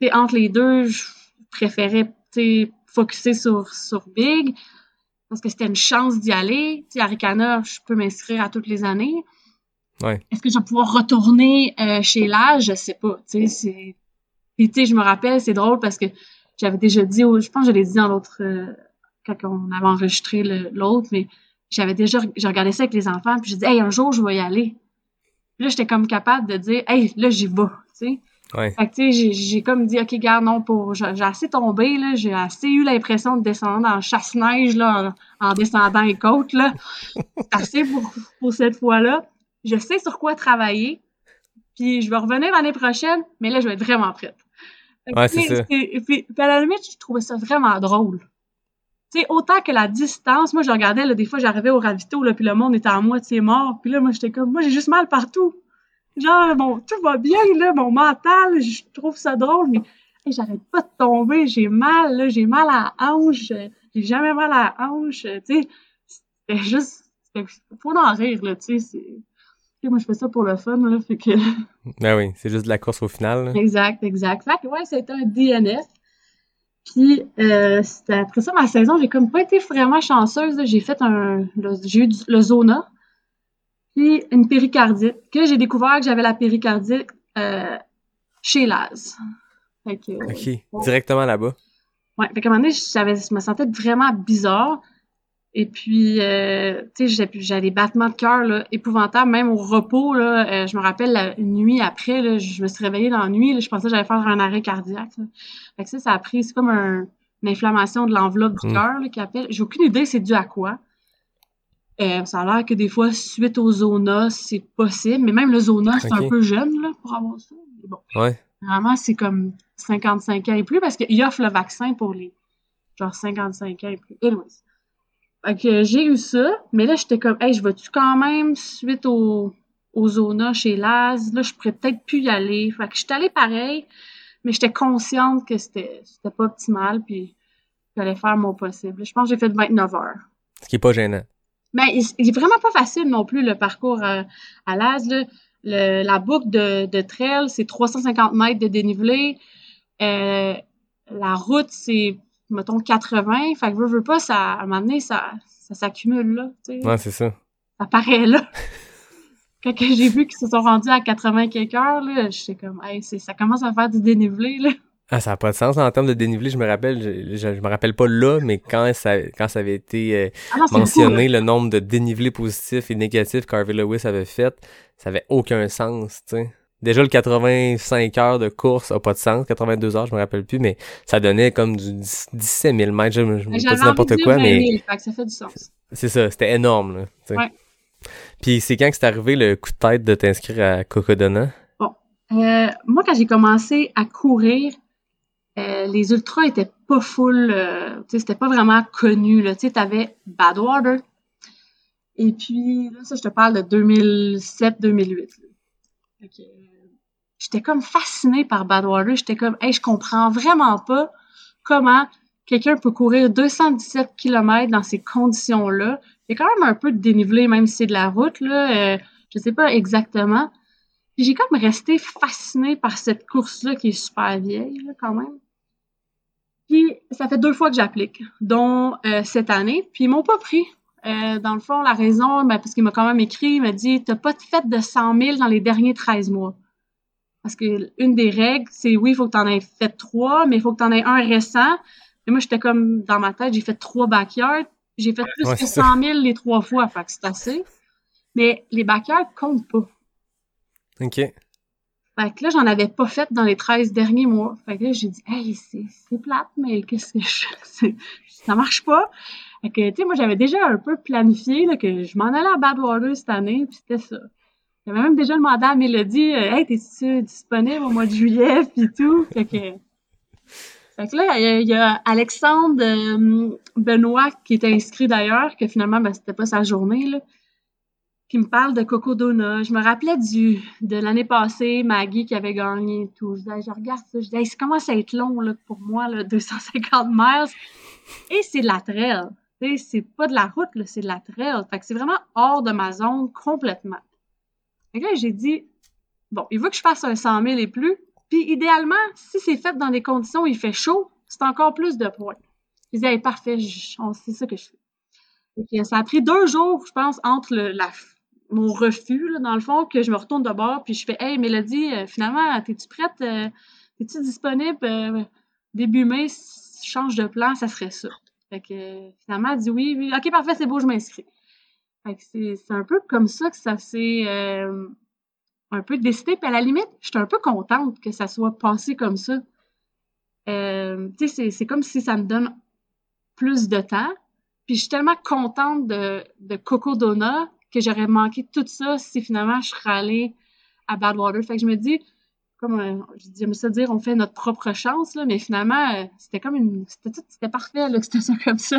Puis entre les deux, je préférais tu sais, focusser sur, sur Big parce que c'était une chance d'y aller. Tu sais, à Ricana, je peux m'inscrire à toutes les années. Ouais. Est-ce que je vais pouvoir retourner euh, chez l'âge? Je sais pas. Tu sais, c'est... Puis, tu sais, je me rappelle, c'est drôle parce que j'avais déjà dit, au- je pense que je l'ai dit dans l'autre, euh, quand on avait enregistré l'autre, mais j'avais déjà, j'ai regardé ça avec les enfants, puis j'ai dit, hey, un jour, je vais y aller. Puis là, j'étais comme capable de dire, hey, là, j'y vais, tu sais. Ouais. Fait que, tu sais, j'ai, comme dit, OK, garde, non, pour, j'ai, assez tombé, là, j'ai assez eu l'impression de descendre dans le chasse-neige, là, en, en descendant les côtes, là. C'est (laughs) assez pour, pour cette fois-là. Je sais sur quoi travailler, puis je vais revenir l'année prochaine, mais là, je vais être vraiment prête. Fait que, Ouais, tu sais, c'est ça. c'est- Puis, puis à la limite, je trouvais ça vraiment drôle. Sais, autant que la distance, moi, je regardais, là, des fois, j'arrivais au ravito, là, puis le monde était à moitié mort, puis là, moi, j'étais comme, moi, j'ai juste mal partout. Genre, bon, tout va bien, là, mon mental, je trouve ça drôle, mais hey, j'arrête pas de tomber, j'ai mal, là, j'ai mal à la hanche, j'ai jamais mal à la hanche, tu sais, c'était juste, c'était- faut en rire, là, tu sais, c'est... tu sais, Moi, je fais ça pour le fun, là, fait que... Ben oui, c'est juste de la course au final. là. Exact, exact. Fait que ouais, c'était un DNF. Puis euh, c'était après ça ma saison, j'ai comme pas été vraiment chanceuse. J'ai fait un, j'ai eu du- le zona, puis une péricardite que j'ai découvert que j'avais la péricardite euh, chez Laz. Fait que, Ok, directement là-bas. Ouais, fait qu'à un moment donné, je me sentais vraiment bizarre. Et puis, euh, tu sais, j'ai- j'avais des battements de cœur épouvantables, même au repos. Là, euh, je me rappelle la nuit après, là, je me suis réveillée dans la nuit. Là, je pensais que j'allais faire un arrêt cardiaque. là. Fait que ça, ça a pris, c'est comme un- une inflammation de l'enveloppe du Mm. cœur là, qui appelle. J'ai aucune idée c'est dû à quoi. Euh, ça a l'air que des fois, suite au zona, c'est possible. Mais même le zona, c'est un peu jeune là, pour avoir ça. Mais bon. Ouais. Vraiment, c'est comme 55 ans et plus parce qu'ils offrent le vaccin pour les genre 55 ans et plus. Anyways. Fait que j'ai eu ça, mais là, j'étais comme, hey, je vais-tu quand même, suite au, au Zona chez Laz, là, je pourrais peut-être plus y aller. Fait que j'étais allée pareil, mais j'étais consciente que c'était c'était pas optimal, puis j'allais faire mon possible. Je pense que j'ai fait 29 heures. Ce qui est pas gênant. Mais il, il est vraiment pas facile non plus le parcours à, à Laz. Là. Le- la boucle de, de trail, c'est 350 mètres de dénivelé. Euh, la route, c'est, mettons, 80. Fait que veux, veux pas, ça, à un moment donné, ça, ça s'accumule là. tu sais. Ouais, c'est ça. Ça paraît là. (laughs) Quand j'ai vu qu'ils se sont rendus à 80 quelques heures, là, j'étais comme, hey, c'est- ça commence à faire du dénivelé, là. Ah, ça n'a pas de sens en termes de dénivelé. Je me rappelle, je, je, je me rappelle pas là, mais quand ça, quand ça avait été euh, Ah non, c'est fou, mentionné, le nombre de dénivelés positifs et négatifs qu'Harvey Lewis avait fait, ça avait aucun sens, tu sais. Déjà, le 85 heures de course a pas de sens. 82 heures, je me rappelle plus, mais ça donnait comme du 10 17 000 mètres. Je, je, J'avais pas n'importe quoi, 20 mais 000, fait que ça fait du sens. c'est ça, c'était énorme, là. Ouais. Puis c'est quand que c'est arrivé le coup de tête de t'inscrire à Cocodona? Euh, moi, quand j'ai commencé à courir, euh, les ultras étaient pas full, euh, tu sais, c'était pas vraiment connu, là. Tu sais, t'avais Badwater. Et puis, là, ça, je te parle de 2007-2008. là. J'étais comme fascinée par Badwater. J'étais comme, hey, je comprends vraiment pas comment quelqu'un peut courir 217 km dans ces conditions-là. A quand même un peu de dénivelé, même si c'est de la route, là. Euh, je sais pas exactement. Puis j'ai comme resté fascinée par cette course-là qui est super vieille, quand même. Puis ça fait deux fois que j'applique, dont euh, cette année. Puis ils m'ont pas pris. Euh, dans le fond, la raison, ben, parce qu'il m'a quand même écrit, il m'a dit T'as pas fait de 100 000 dans les derniers 13 mois. Parce que une des règles, c'est oui, il faut que tu en aies fait trois, mais il faut que tu en aies un récent. Et moi, j'étais comme dans ma tête, j'ai fait trois backyards. J'ai fait plus Ouais, que c'est ça. 100 000 les trois fois, fait que c'est assez. Mais les backyards comptent pas. OK. Fait que là, j'en avais pas fait dans les 13 derniers mois. Fait que là, j'ai dit, hey, c'est plate, mais qu'est-ce que je Ça marche pas. Fait que, tu sais, moi, j'avais déjà un peu planifié là, que je m'en allais à Badwater cette année, puis c'était ça. J'avais même déjà demandé à Mélodie, euh, hey, t'es-tu disponible au mois de juillet, (laughs) puis tout. Fait que, fait que là, il y a- il y, Alexandre euh, Benoît qui était inscrit d'ailleurs, que finalement, ben, c'était pas sa journée, là qui me parle de Coco Dona. Je me rappelais du, de l'année passée, Maggie qui avait gagné et tout. Je, disais, je regarde ça, je dis, hey, ça commence à être long là, pour moi, là, (laughs) 250 miles. Et c'est de la trail. C'est pas de la route, c'est de la trail. Fait que c'est vraiment hors de ma zone complètement. Que là, j'ai dit, bon, il veut que je fasse un 100 000 et plus. Puis idéalement, si c'est fait dans des conditions où il fait chaud, c'est encore plus de points. Je disais, hey, parfait, on- c'est ça que je fais. Et ça a pris deux jours, je pense, entre la, mon refus, dans le fond, que je me retourne de bord, puis je fais Hey, Mélodie, euh, finalement, t'es-tu prête? euh, T'es-tu disponible euh, début mai? Change de plan, ça serait ça. Fait que finalement, elle dit oui, oui, ok, parfait, c'est beau, je m'inscris. Fait que c'est un peu comme ça que ça s'est euh, un peu décidé. Puis à la limite, j'étais un peu contente que ça soit passé comme ça. Euh, tu sais, c'est- comme si ça me donne plus de temps. Puis je suis tellement contente de, de Coco Dona que j'aurais manqué tout ça si finalement je serais allée à Badwater. Fait que je me dis, comme un, j'aime ça dire, on fait notre propre chance, là, mais finalement, euh, c'était comme une, c'était tout, c'était parfait, là, que c'était ça comme ça.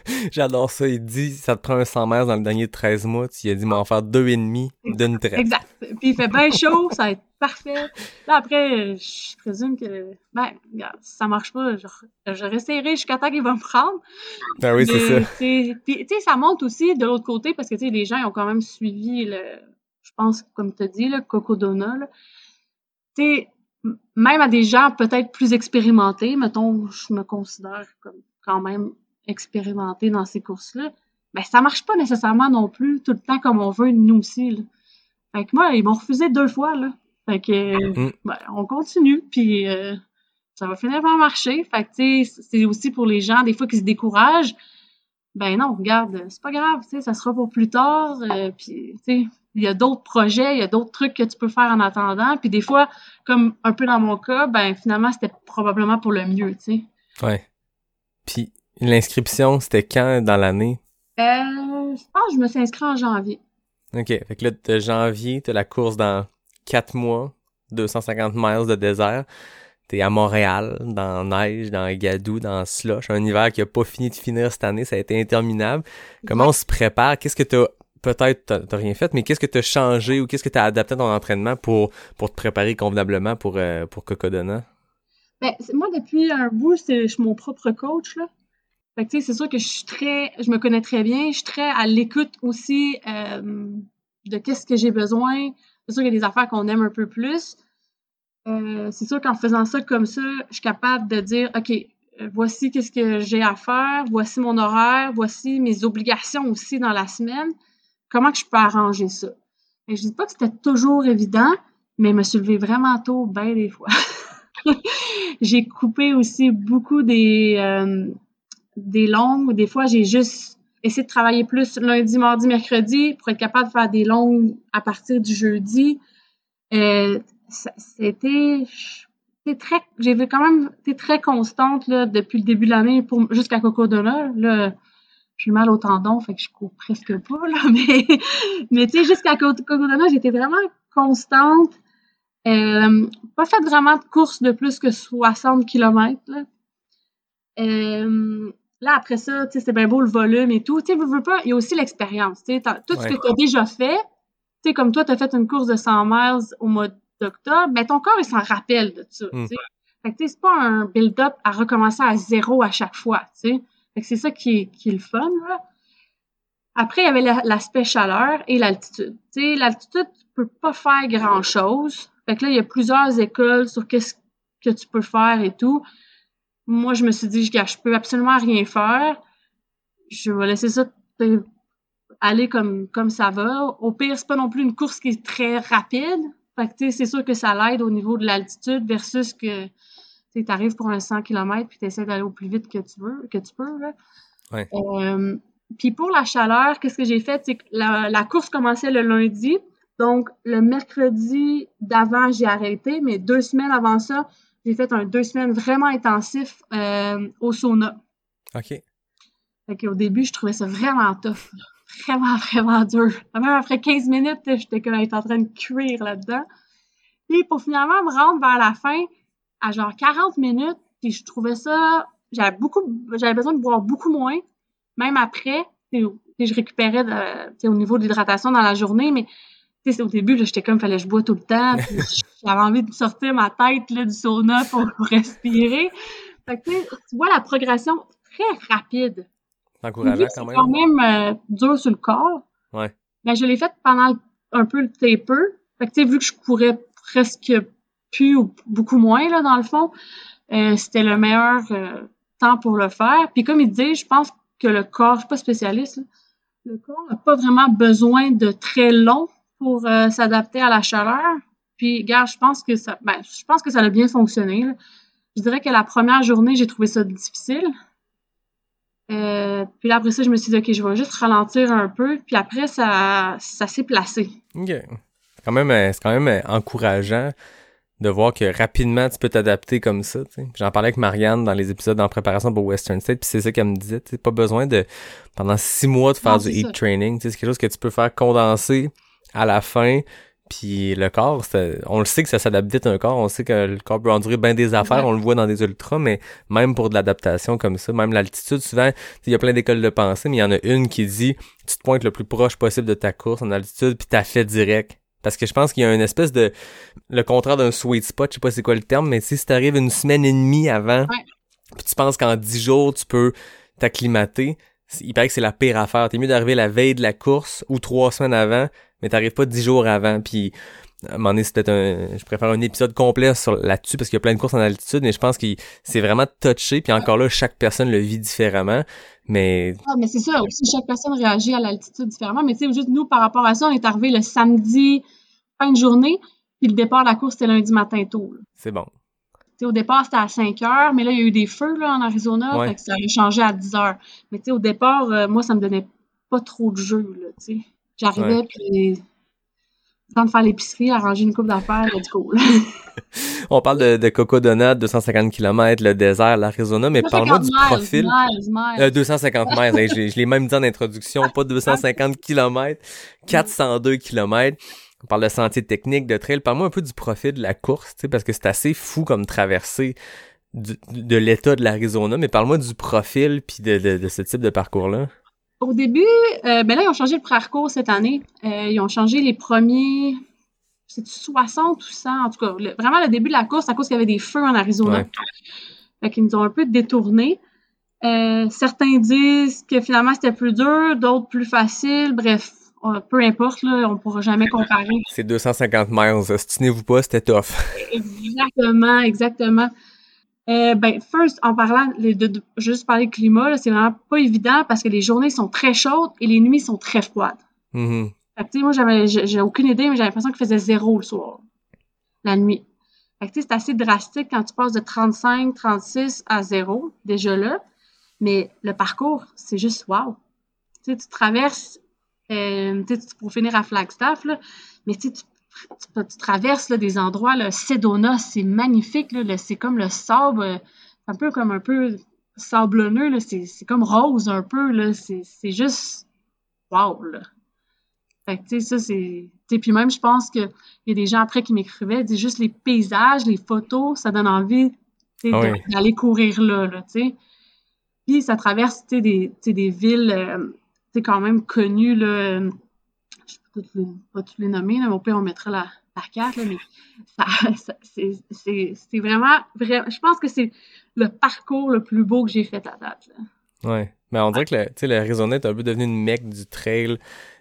(laughs) J'adore ça. Il dit, ça te prend un 100 mètres dans le dernier 13 mois. Lui as dit, m'en faire deux et demi d'une traite. Exact. Puis il fait bien chaud, ça va être parfait. Là, après, je présume que, ben, regarde, si ça marche pas, je, je resterai jusqu'à temps qu'il va me prendre. Ben oui, c'est ça. Puis, tu sais, ça monte aussi de l'autre côté parce que, tu sais, les gens ils ont quand même suivi le, je pense, comme tu as dit, le Cocodona. Tu sais, même à des gens peut-être plus expérimentés, mettons, je me considère comme quand même expérimenté dans ces courses-là, ben ça marche pas nécessairement non plus tout le temps comme on veut, nous aussi, là. Fait que moi, ils m'ont refusé deux fois, là. Fait que, Mm. ben, on continue, puis euh, ça va finir par marcher. Fait que, tu sais, c'est aussi pour les gens, des fois, qui se découragent. Ben non, regarde, c'est pas grave, tu sais, ça sera pour plus tard. euh, puis, tu il y a d'autres projets, il y a d'autres trucs que tu peux faire en attendant. Puis des fois, comme un peu dans mon cas, ben finalement, c'était probablement pour le mieux, tu sais. Ouais. Puis l'inscription, c'était quand dans l'année? Euh, je pense que je me suis inscrite en janvier. OK. Fait que là, de janvier, t'as la course dans 4 mois, 250 miles de désert. T'es à Montréal, dans neige, dans Gadou, dans slush, un hiver qui a pas fini de finir cette année, ça a été interminable. Comment on se prépare? Qu'est-ce que t'as, peut-être t'as, t'as rien fait, mais qu'est-ce que t'as changé ou qu'est-ce que t'as adapté à ton entraînement pour, pour te préparer convenablement pour, euh, pour Cocodona? Ben, moi, depuis un bout, c'est, je suis mon propre coach, là. Fait que, tu sais, c'est sûr que je suis très, je me connais très bien, je suis très à l'écoute aussi euh, de qu'est-ce que j'ai besoin. C'est sûr qu'il y a des affaires qu'on aime un peu plus. Euh, c'est sûr qu'en faisant ça comme ça, je suis capable de dire, OK, euh, voici qu'est-ce que j'ai à faire, voici mon horaire, voici mes obligations aussi dans la semaine. Comment que je peux arranger ça? Et je dis pas que c'était toujours évident, mais me suis levée vraiment tôt, bien des fois. (laughs) j'ai coupé aussi beaucoup des, euh, des longues. Des fois, j'ai juste essayé de travailler plus lundi, mardi, mercredi pour être capable de faire des longues à partir du jeudi. Euh, c'était très j'ai vu quand même été très constante là, depuis le début de l'année pour jusqu'à Cocodona. Là, j'ai mal au tendon, fait que je cours presque pas, là, (laughs) mais, mais tu sais, jusqu'à Co- Cocodona, j'étais vraiment constante. Euh, pas fait vraiment de course de plus que 60 km. Là. Euh, là, après ça, tu sais, c'est bien beau le volume et tout. Tu sais, veux, veux pas, il y a aussi l'expérience. Tu sais, t'as- tout ce que tu as déjà fait, tu sais, comme toi, tu as fait une course de 100 miles au mois d'octobre, mais ton corps, il s'en rappelle de ça. Mm. tu sais. Fait que, tu sais, c'est pas un build-up à recommencer à zéro à chaque fois. Tu sais. Fait que c'est ça qui est, qui est le fun. Là. Après, il y avait la- l'aspect chaleur et l'altitude. Tu sais, l'altitude, tu peux pas faire grand-chose. Fait que là, il y a plusieurs écoles sur qu'est-ce que tu peux faire et tout. Moi, je me suis dit, je, je peux absolument rien faire. Je vais laisser ça aller comme, comme ça va. Au pire, c'est pas non plus une course qui est très rapide. Fait que, c'est sûr que ça l'aide au niveau de l'altitude versus que, tu arrives pour un 100 km puis tu essaies d'aller au plus vite que tu veux, que tu peux, là. Ouais. Euh, puis pour la chaleur, qu'est-ce que j'ai fait? C'est que la, la course commençait le lundi. Donc, le mercredi d'avant, j'ai arrêté, mais deux semaines avant ça, j'ai fait un deux semaines vraiment intensif euh, au sauna. OK. Fait qu'au début, je trouvais ça vraiment tough. Vraiment, vraiment dur. Même après 15 minutes, j'étais comme en train de cuire là-dedans. Puis pour finalement me rendre vers la fin, à genre 40 minutes, puis je trouvais ça... J'avais beaucoup... J'avais besoin de boire beaucoup moins. Même après, je récupérais de- au niveau de l'hydratation dans la journée, mais tu sais, au début, là, j'étais comme, fallait que je bois tout le temps. puis (laughs) J'avais envie de sortir ma tête là, du sauna pour (laughs) respirer. Fait que, tu sais, tu vois la progression très rapide. Encourageant quand c'est même? quand même euh, dur sur le corps. Ouais. Ben, je l'ai fait pendant un peu le taper. Fait que, tu sais, vu que je courais presque plus ou beaucoup moins, là, dans le fond, euh, c'était le meilleur euh, temps pour le faire. Puis comme il dit, je pense que le corps, je suis pas spécialiste, là, le corps n'a pas vraiment besoin de très long pour euh, s'adapter à la chaleur. Puis, gars, je pense que ça, ben, je pense que ça a bien fonctionné. là. Je dirais que la première journée, j'ai trouvé ça difficile. Euh, puis là, après ça, je me suis dit, OK, je vais juste ralentir un peu. Puis après, ça, ça s'est placé. OK. C'est quand même, euh, c'est quand même encourageant de voir que rapidement tu peux t'adapter comme ça. J'en parlais avec Marianne dans les épisodes en préparation pour Western State, puis c'est ça qu'elle me disait. Pas besoin de pendant six mois de faire Non, du heat ça. training. C'est quelque chose que tu peux faire condenser à la fin, Puis le corps, on le sait que ça s'adapte vite un corps. On sait que le corps peut endurer bien des affaires. Ouais. On le voit dans des ultras, mais même pour de l'adaptation comme ça, même l'altitude, souvent, il y a plein d'écoles de pensée, mais il y en a une qui dit tu te pointes le plus proche possible de ta course en altitude, puis t'as fait direct. Parce que je pense qu'il y a une espèce de le contraire d'un sweet spot, je sais pas c'est quoi le terme, mais si t'arrives une semaine et demie avant, Ouais. puis tu penses qu'en dix jours tu peux t'acclimater, il paraît que c'est la pire affaire. T'es mieux d'arriver la veille de la course ou trois semaines avant, mais t'arrives pas dix jours avant. Puis à un moment donné, c'est peut-être un, je préfère un épisode complet sur là-dessus parce qu'il y a plein de courses en altitude, mais je pense que c'est vraiment touché. Puis encore là, chaque personne le vit différemment. Mais Ah, mais c'est ça, aussi, chaque personne réagit à l'altitude différemment. Mais tu sais, juste nous, par rapport à ça, on est arrivé le samedi, fin de journée, puis le départ de la course, c'était lundi matin tôt. c'est bon. Au départ, c'était à 5 heures, mais là, il y a eu des feux là, en Arizona, Ouais. fait que ça a changé à 10 heures. Mais au départ, euh, moi, ça me donnait pas trop de jeu. J'arrivais, Ouais. puis temps de faire l'épicerie, arranger une coupe d'affaires, let's go. (laughs) On parle de, de Coco Donut, 250 km, le désert, l'Arizona, mais parle-moi du 50 miles, profil. miles, miles. Euh, 250 miles, hein, je, l'ai- je l'ai même dit en introduction, pas 250 km, 402 km. On parle de sentier technique, de trail. Parle-moi un peu du profil de la course, tu sais, parce que c'est assez fou comme traversée du- de l'état de l'Arizona, mais parle-moi du profil puis de, de, de ce type de parcours-là. Au début, euh, ben là, ils ont changé le parcours cette année. Euh, ils ont changé les premiers, c'est 60 ou 100, en tout cas, le- vraiment le début de la course à cause qu'il y avait des feux en Arizona. Ouais. Fait qu'ils nous ont un peu détournés. Euh, certains disent que finalement c'était plus dur, d'autres plus facile. Bref, peu importe, là, on pourra jamais comparer. C'est 250 miles, stinez-vous pas, c'était tough. (laughs) Exactement, exactement. Euh, ben, first, en parlant de, de- de- juste parler de climat, c'est vraiment pas évident parce que les journées sont très chaudes et les nuits sont très froides. Tu sais, moi, j'avais, j'ai aucune idée, mais j'avais l'impression qu'il faisait zéro le soir, la nuit. Fait que, tu sais, c'est assez drastique quand tu passes de 35, 36 à zéro, déjà là. Mais le parcours, c'est juste wow. Tu sais, tu traverses, euh, pour finir à Flagstaff, là, mais tu traverses là, des endroits, là, Sedona, c'est magnifique, c'est comme le sable, euh, un peu comme un peu sablonneux, là, c'est, c'est comme rose un peu, là, c'est, c'est juste wow, là. Fait que, tu sais, ça, c'est. Puis même, je pense qu'il y a des gens après qui m'écrivaient, c'est juste les paysages, les photos, ça donne envie Ah oui. d'aller courir là, là, tu sais. Puis ça traverse, tu sais, des, des villes, euh, sais, quand même connues, là. Je peux les, pas toutes les nommer, là, mais au pire, on mettra la, la carte, là, mais ça, ça- c'est- c'est c'est vraiment, vraiment. Je pense que c'est le parcours le plus beau que j'ai fait à date, là. Ouais. Mais on dirait que le, sais, l'Arizona est un peu devenu une mecque du trail.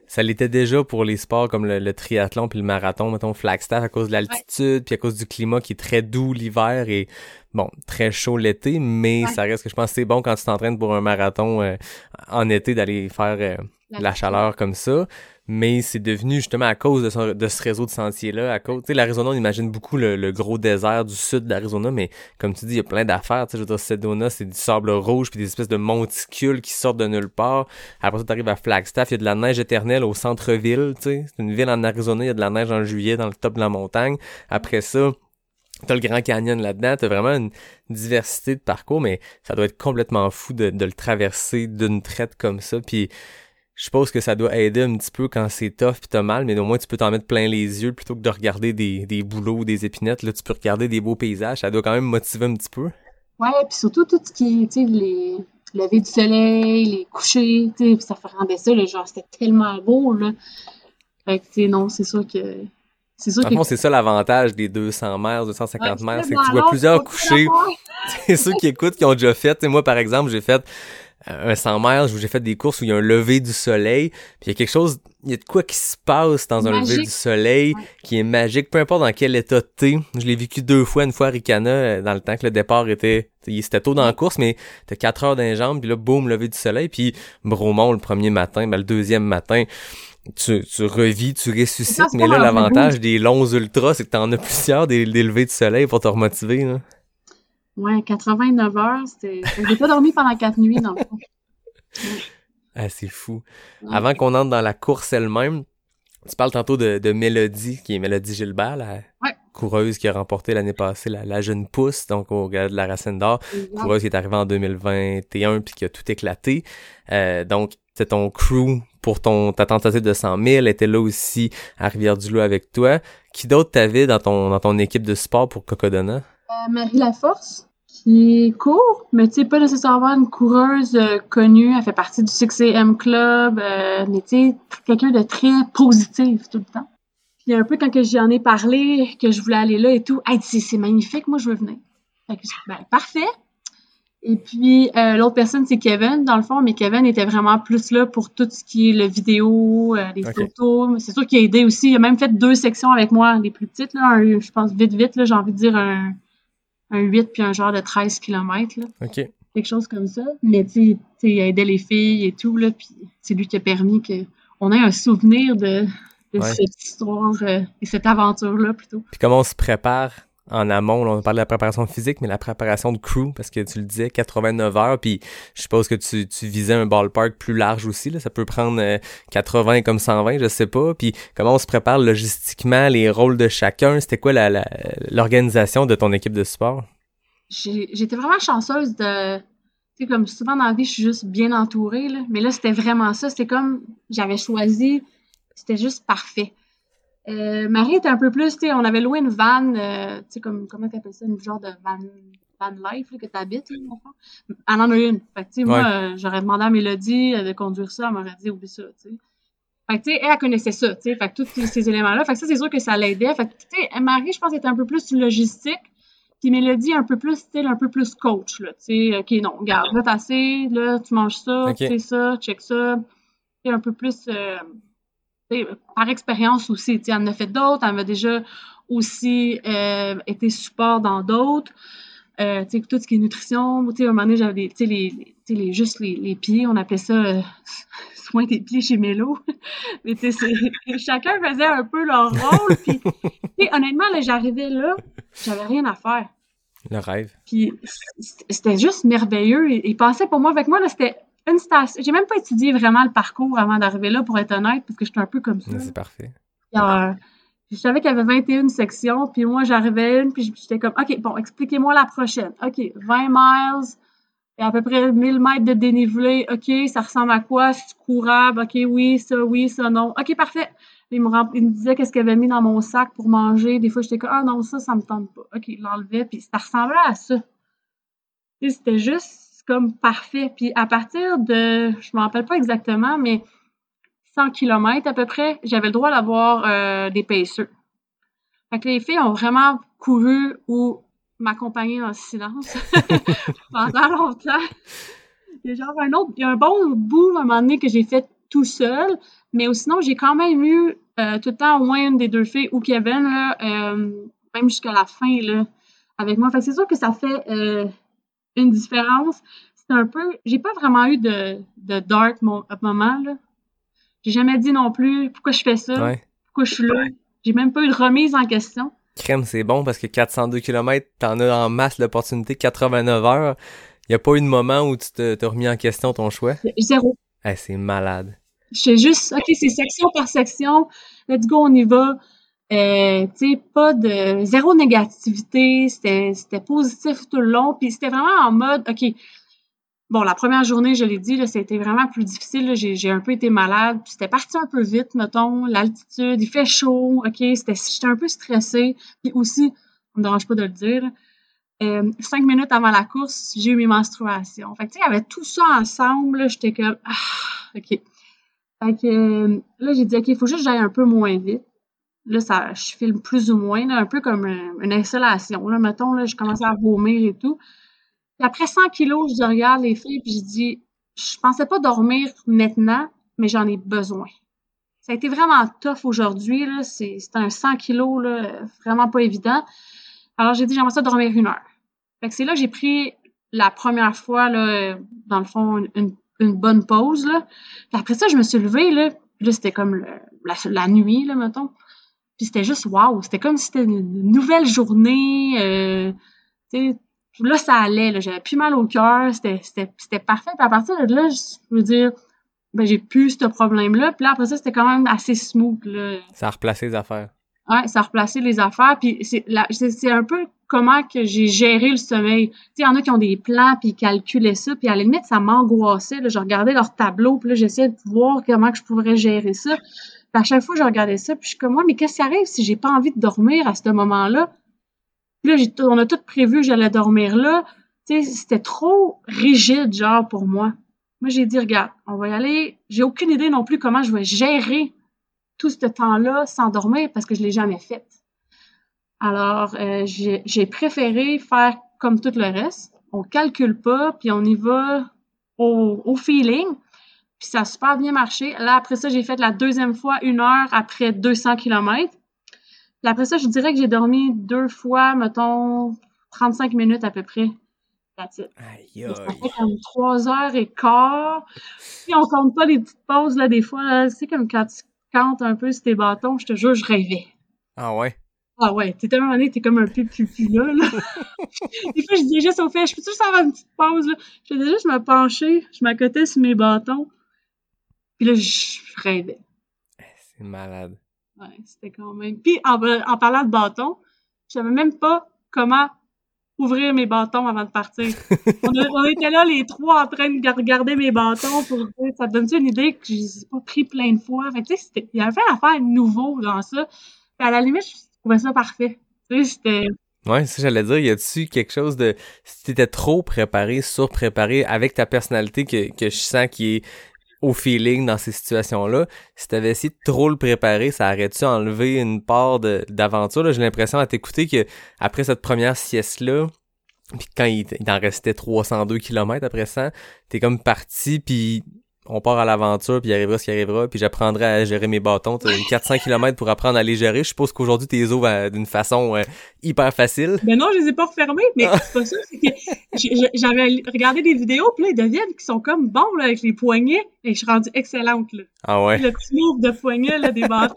Ça l'était déjà pour les sports comme le, le triathlon puis le marathon, mettons Flagstaff à cause de l'altitude puis à cause du climat qui est très doux l'hiver et bon, très chaud l'été, mais Ouais. ça reste que je pense que c'est bon quand tu t'entraînes pour un marathon euh, en été d'aller faire euh, la chaleur comme ça. Mais c'est devenu justement à cause de, son- de ce réseau de sentiers-là, à cause, tu sais, l'Arizona, on imagine beaucoup le, le gros désert du sud de l'Arizona, mais comme tu dis, il y a plein d'affaires, tu sais, je veux dire, Sedona, c'est du sable rouge puis des espèces de monticules qui sortent de nulle part. Après ça, t'arrives à Flagstaff, il y a de la neige éternelle au centre-ville, tu sais. C'est une ville en Arizona, il y a de la neige en juillet dans le top de la montagne. Après ça, T'as le Grand Canyon là-dedans, t'as vraiment une diversité de parcours, mais ça doit être complètement fou de, le traverser d'une traite comme ça. Puis je suppose que ça doit aider un petit peu quand c'est tough puis t'as mal, mais au moins tu peux t'en mettre plein les yeux plutôt que de regarder des, bouleaux ou des épinettes. Là, tu peux regarder des beaux paysages. Ça doit quand même motiver un petit peu. Ouais, puis surtout tout ce qui est, tu sais, les levées du soleil, les couchers, tu sais, ça rendait ça, genre, c'était tellement beau, là. Fait que, tu sais, non, c'est sûr que... C'est sûr que... c'est ça l'avantage des 200 mètres, 250 Ouais, mètres, c'est que tu vois plusieurs couchers. (laughs) C'est ceux qui écoutent, qui ont déjà fait. Moi, par exemple, j'ai fait euh, un 100 miles où j'ai fait des courses où il y a un lever du soleil. Puis il y a quelque chose, il y a de quoi qui se passe dans un lever du soleil Ouais. qui est magique, peu importe dans quel état t'es. Je l'ai vécu deux fois, une fois à Ricana, euh, dans le temps que le départ était, c'était tôt dans la course, mais t'as 4 heures d'un jambe, puis là, boum, lever du soleil, puis Bromont le premier matin, ben, le deuxième matin, tu, tu revis, tu ressuscites, mais là, l'avantage des longs ultras, c'est que t'en as plusieurs des, des levées du soleil pour te remotiver, là. Ouais, 89 heures, c'était... J'ai pas dormi pendant quatre nuits, dans le fond. (laughs) Ah, c'est fou. Ouais. Avant qu'on entre dans la course elle-même, tu parles tantôt de, de Mélodie, qui est Mélodie Gilbert, la Ouais. coureuse qui a remporté l'année passée la, la jeune pousse, donc au gars de la Racine d'Or. Coureuse qui est arrivée en 2021 puis qui a tout éclaté. Euh, donc, c'est ton crew pour ton ta tentative de 100 000, elle était là aussi à Rivière-du-Loup avec toi. Qui d'autre t'avais dans ton dans ton équipe de sport pour Cocodona? Euh, Marie Laforce, qui court, mais tu sais, pas nécessairement une coureuse euh, connue. Elle fait partie du 6am Club, euh, mais tu sais, quelqu'un de très positif tout le temps. Puis un peu quand que j'en ai parlé, que je voulais aller là et tout, hey, c'est magnifique, moi je veux venir. Fait que, ben, parfait. Et puis euh, l'autre personne, c'est Kevin, dans le fond, mais Kevin était vraiment plus là pour tout ce qui est le vidéo, euh, les photos. C'est sûr qu'il a aidé aussi. Il a même fait deux sections avec moi, les plus petites, là, un- je pense vite, vite, là, j'ai envie de dire un, un 8 puis un genre de 13 km. Là OK. quelque chose comme ça. Mais tu sais, tu sais, il aidait les filles et tout, là, puis c'est lui qui a permis qu'on ait un souvenir de, de Ouais. cette histoire euh, et cette aventure-là plutôt. Puis comment on se prépare en amont? On parle de la préparation physique, mais la préparation de crew, parce que tu le disais, 89 heures, puis je suppose que tu, visais un ballpark plus large aussi. Là. Ça peut prendre euh, 80 comme 120, je sais pas. Puis comment on se prépare logistiquement, les rôles de chacun? C'était quoi l'organisation de ton équipe de sport? J'étais vraiment chanceuse de... Tu sais, comme souvent dans la vie, je suis juste bien entourée. Mais là, c'était vraiment ça. C'était comme... J'avais choisi... C'était juste parfait. Euh, Marie était un peu plus, tu sais, on avait loué une van, euh, tu sais, comme, comment t'appelles ça, une genre de van, van life, là, que t'habites, là, le fond. Elle en a une. Fait que, tu sais, moi, euh, j'aurais demandé à Mélodie euh, de conduire ça, elle m'aurait dit, oublie ça, tu sais. Fait que, tu sais, elle, elle connaissait ça, tu sais, fait que tous ces éléments-là. Fait que ça, c'est sûr que ça l'aidait. Fait que, tu sais, Marie, je pense, était un peu plus logistique. Puis Mélodie, un peu plus, style, un peu plus coach, là. Tu sais, OK, non, regarde, là, t'as assez, là, tu manges ça, tu sais ça, check ça. Tu un peu plus, euh, par expérience aussi. Elle en a fait d'autres, elle m'a déjà aussi euh, été support dans d'autres. Euh, tout ce qui est nutrition, à un moment donné, j'avais des, les, les- juste les, les pieds, on appelait ça euh, (laughs) soin des pieds chez Mélo. (laughs) Mais chacun faisait un peu leur rôle. Puis, honnêtement, là, j'arrivais là, j'avais rien à faire. Le rêve. Puis c'était juste merveilleux. Il, il passait pour moi. Avec moi, là, c'était une station. J'ai même pas étudié vraiment le parcours avant d'arriver là, pour être honnête, parce que j'étais un peu comme ça. C'est parfait. Euh, je savais qu'il y avait 21 sections, puis moi, j'arrivais une, puis j'étais comme, OK, bon, expliquez-moi la prochaine. OK, 20 miles, et à peu près 1000 mètres de dénivelé. OK, ça ressemble à quoi? C'est courable? OK, oui, ça, oui, ça, non. OK, parfait. Il me, il me disait qu'est-ce qu'il avait mis dans mon sac pour manger. Des fois, j'étais comme, ah non, ça, ça me tente pas. OK, il l'enlevait, puis ça ressemblait à ça. C'était juste comme parfait. Puis à partir de, je me rappelle pas exactement, mais 100 km à peu près, j'avais le droit d'avoir euh, des pacers. Fait que les filles ont vraiment couru ou m'accompagné le silence (laughs) pendant longtemps. Il y a genre un autre, il y a un bon bout à un moment donné que j'ai fait tout seul, mais sinon j'ai quand même eu euh, tout le temps au moins une des deux filles ou Kevin euh, même jusqu'à la fin là, avec moi. Fait que c'est sûr que ça fait une différence. C'est un peu, j'ai pas vraiment eu de, de dark mo- moment là. J'ai jamais dit non plus pourquoi je fais ça, Ouais. pourquoi je suis là? J'ai même pas eu de remise en question. Crème, c'est bon parce que 402 km, t'en as en masse l'opportunité, 89 heures. Y a pas eu de moment où tu te- t'as remis en question ton choix? Zéro. Eh, c'est malade. Je juste, OK, c'est section par section. Let's go, on y va. Euh, tu sais, pas de zéro négativité. C'était, positif tout le long. Puis c'était vraiment en mode, OK. Bon, la première journée, je l'ai dit, là, c'était vraiment plus difficile. J'ai, un peu été malade. Puis c'était parti un peu vite, mettons. L'altitude, il fait chaud. OK, j'étais un peu stressée. Puis aussi, ça me dérange pas de le dire, euh, cinq minutes avant la course, j'ai eu mes menstruations. Fait que, tu sais, il y avait tout ça ensemble. J'étais comme, ah, OK. Fait que euh, là, j'ai dit, OK, il faut juste que j'aille un peu moins vite. Là, ça, je filme plus ou moins, là, un peu comme euh, une installation. Là, mettons, là, je commençais à vomir et tout. Puis après 100 kilos, je regarde les filles, puis je dis, je pensais pas dormir maintenant, mais j'en ai besoin. Ça a été vraiment tough aujourd'hui. C'est un 100 kilos, là, vraiment pas évident. Alors, j'ai dit, j'aimerais ça dormir une heure. Fait que c'est là que j'ai pris la première fois, là, dans le fond, une, une bonne pause, là. Puis après ça, je me suis levée, là. Là, c'était comme la, la nuit, là, mettons. Puis c'était juste wow. C'était comme si c'était une nouvelle journée. Euh, là, ça allait. Là. J'avais plus mal au cœur. C'était, c'était, c'était parfait. Puis à partir de là, je veux dire, ben, j'ai plus ce problème-là. Puis là, après ça, c'était quand même assez smooth. Là. Ça a replacé les affaires. Ouais, ça a replacé les affaires. Puis c'est, un peu comment que j'ai géré le sommeil. Il y en a qui ont des plans, puis ils calculaient ça, puis à la limite, ça m'angoissait. là. Je regardais leur tableau, puis là, j'essayais de voir comment que je pourrais gérer ça. À chaque fois, je regardais ça, puis je suis comme, moi, mais qu'est-ce qui arrive si j'ai pas envie de dormir à ce moment-là? Puis là, on a tout prévu que j'allais dormir là. Tu c'était trop rigide, genre, pour moi. Moi, j'ai dit, regarde, on va y aller. J'ai aucune idée non plus comment je vais gérer tout ce temps-là sans dormir parce que je l'ai jamais fait. Alors, euh, j'ai préféré faire comme tout le reste. On calcule pas, puis on y va au feeling. Puis ça a super bien marché. Là, après ça, j'ai fait la deuxième fois une heure après 200 km. Puis après ça, je dirais que j'ai dormi deux fois, mettons, 35 minutes à peu près. It. Aïe, Ça aïe. fait comme trois heures et quart. Puis on compte pas les petites pauses, là, des fois, c'est comme quand tu comptes un peu sur tes bâtons, je te jure, je rêvais. Ah ouais? Ah ouais, t'es tellement donné, t'es comme un peu pupu là, (laughs) des fois, je dis juste au fait, je peux-tu juste avoir une petite pause, là? Je faisais juste me pencher, je m'accotais sur mes bâtons. Puis là, je rêvais. C'est malade. Ouais, c'était quand même. Puis en, en parlant de bâtons, je savais même pas comment ouvrir mes bâtons avant de partir. (laughs) on, a- on était là les trois en train de gar- regarder mes bâtons pour ça te donne une idée que je les ai pas pris plein de fois? Fait tu sais, il y avait un affaire nouveau dans ça. Puis à la limite, je trouvais ça parfait. Tu sais, c'était Ouais, ça j'allais dire, y a-tu quelque chose de si t'étais trop préparé, surpréparé avec ta personnalité que, que je sens qui est au feeling dans ces situations-là, si t'avais essayé de trop le préparer, ça aurait-tu enlevé une part d'aventure? J'ai l'impression à t'écouter que après cette première sieste-là, puis quand il, il en restait 302 km après ça, t'es comme parti, puis on part à l'aventure, puis il arrivera ce qui arrivera, puis j'apprendrai à gérer mes bâtons. T'as 400 km pour apprendre à les gérer. Je suppose qu'aujourd'hui, t'es les ouvres à- d'une façon euh, hyper facile. Ben non, je les ai pas refermés, mais c'est pas ça, c'est que j'avais regardé des vidéos, puis là, ils deviennent qui sont comme bons, là, avec les poignets, et je suis rendue excellente, là. Ah ouais? Le petit move de poignet, là, des bâtons.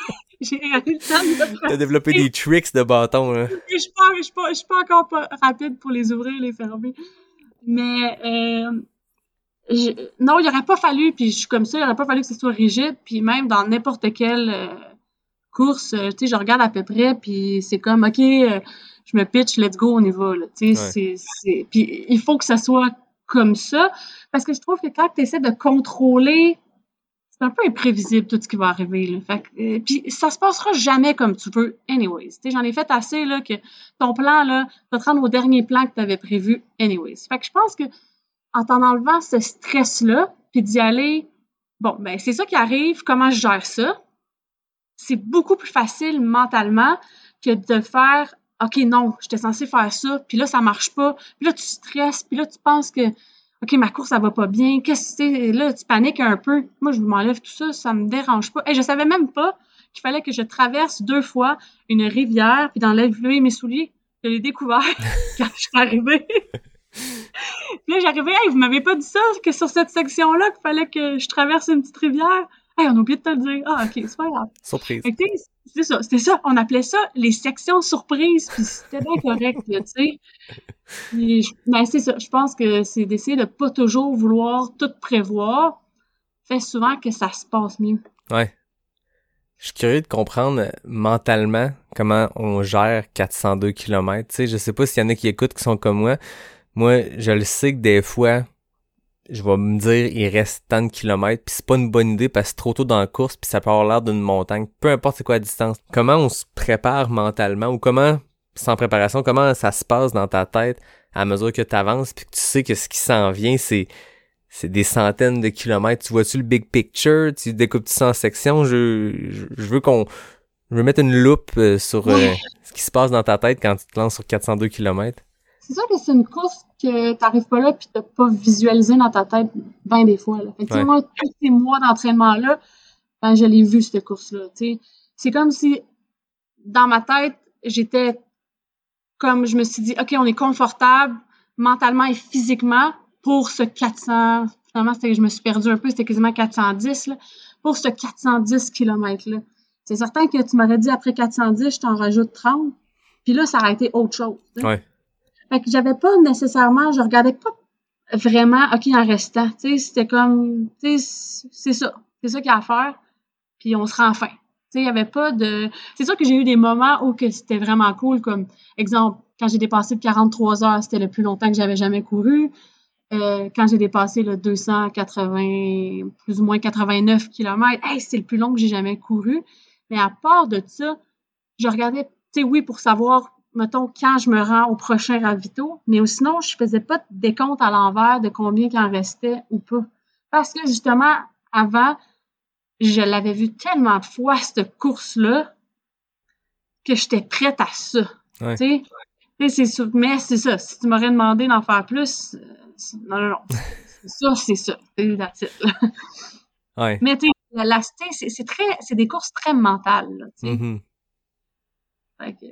(laughs) j'ai eu le temps de T'as développé des tricks de bâton, là. je suis pas, je suis pas, je suis pas encore pas rapide pour les ouvrir, les fermer. Mais euh, je- non, il aurait pas fallu, puis je suis comme ça, il aurait pas fallu que ce soit rigide, puis même dans n'importe quelle euh, course, euh, tu sais, je regarde à peu près, puis c'est comme, ok, euh, je me pitch, let's go, on y va, là, tu sais, Ouais. c'est, c'est, puis il faut que ça soit comme ça, parce que je trouve que quand tu essaies de contrôler c'est un peu imprévisible tout ce qui va arriver. Là. Fait que, euh, puis ça se passera jamais comme tu veux, anyways. Tu sais, J'en ai fait assez là, que ton plan là, va te rendre au dernier plan que tu avais prévu, anyways. Fait que je pense que en t'en enlevant ce stress-là, puis d'y aller, bon, ben c'est ça qui arrive, comment je gère ça, c'est beaucoup plus facile mentalement que de faire OK, non, j'étais censé faire ça, puis là, ça marche pas, puis là, tu stresses, puis là, tu penses que OK, ma course, ça va pas bien. Qu'est-ce que c'est? Là, tu paniques un peu. Moi, je m'enlève tout ça, ça me dérange pas. Et je savais même pas qu'il fallait que je traverse deux fois une rivière puis d'enlever mes souliers. Je l'ai découvert (laughs) quand je suis arrivée. (laughs) là, j'arrivais, hey, vous m'avez pas dit ça, que sur cette section-là, qu'il fallait que je traverse une petite rivière? Hey, on a oublié de te le dire. Ah, OK, c'est pas grave. Surprise. C'est ça, c'était ça. On appelait ça les sections surprises, puis c'était bien correct, là, tu sais. Je- Ben, c'est ça. Je pense que c'est d'essayer de pas toujours vouloir tout prévoir fait souvent que ça se passe mieux. Ouais. Je suis curieux de comprendre euh, mentalement comment on gère 402 km. Tu sais, je sais pas s'il y en a qui écoutent qui sont comme moi. Moi, je le sais que des fois, je vais me dire il reste tant de kilomètres, puis c'est pas une bonne idée parce que trop tôt dans la course, puis ça peut avoir l'air d'une montagne, peu importe c'est quoi la distance. Comment on se prépare mentalement ou comment, sans préparation, comment ça se passe dans ta tête à mesure que tu avances, puis que tu sais que ce qui s'en vient, c'est c'est des centaines de kilomètres. Tu vois-tu le big picture? Tu découpes ça en sections? Je, je, je veux qu'on... Je veux mettre une loupe euh, sur euh, ce qui se passe dans ta tête quand tu te lances sur 402 km. C'est sûr que c'est une course que t'arrives pas là puis t'as pas visualisé dans ta tête bien des fois. Là. Fait que, Ouais. moi, tous ces mois d'entraînement-là, ben, je l'ai vu, cette course-là. C'est comme si, dans ma tête, j'étais comme, je me suis dit, OK, on est confortable mentalement et physiquement pour ce 400. Finalement, je me suis perdue un peu, c'était quasiment 410, là, pour ce 410 km-là. C'est certain que tu m'aurais dit après 410, je t'en rajoute 30. Puis là, ça aurait été autre chose. sais. Ouais. Fait que j'avais pas nécessairement, je regardais pas vraiment, OK, en restant. Tu sais, c'était comme, tu sais, c'est ça. C'est ça qu'il y a à faire. Puis on se rend fin. sais, il y avait pas de... C'est sûr que j'ai eu des moments où que c'était vraiment cool, comme, exemple, quand j'ai dépassé le 43 heures, c'était le plus longtemps que j'avais jamais couru. Euh, quand j'ai dépassé le 280, plus ou moins 89 km, hey, c'est le plus long que j'ai jamais couru. Mais à part de ça, je regardais, tu sais, oui, pour savoir, mettons, quand je me rends au prochain ravito, mais sinon, je faisais pas de décompte à l'envers de combien il en restait ou pas. Parce que justement, avant, je l'avais vu tellement de fois, cette course-là, que j'étais prête à ça. Ouais. Tu sais, c'est sûr. Mais c'est ça. Si tu m'aurais demandé d'en faire plus, non, non, non. (laughs) C'est ça, c'est ça. C'est. (laughs) Ouais. Mais tu sais, la, c'est très, c'est des courses très mentales. Là. Mhm. Fait que-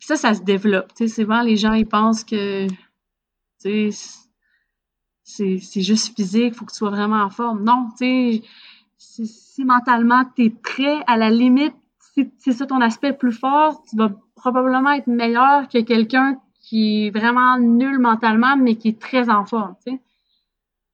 Ça, ça se développe. Tu sais, souvent, les gens, ils pensent que, c'est juste physique, faut que tu sois vraiment en forme. Non, tu sais, si, mentalement, tu es prêt, à la limite, si c'est ça ton aspect plus fort, tu vas probablement être meilleur que quelqu'un qui est vraiment nul mentalement, mais qui est très en forme, tu sais.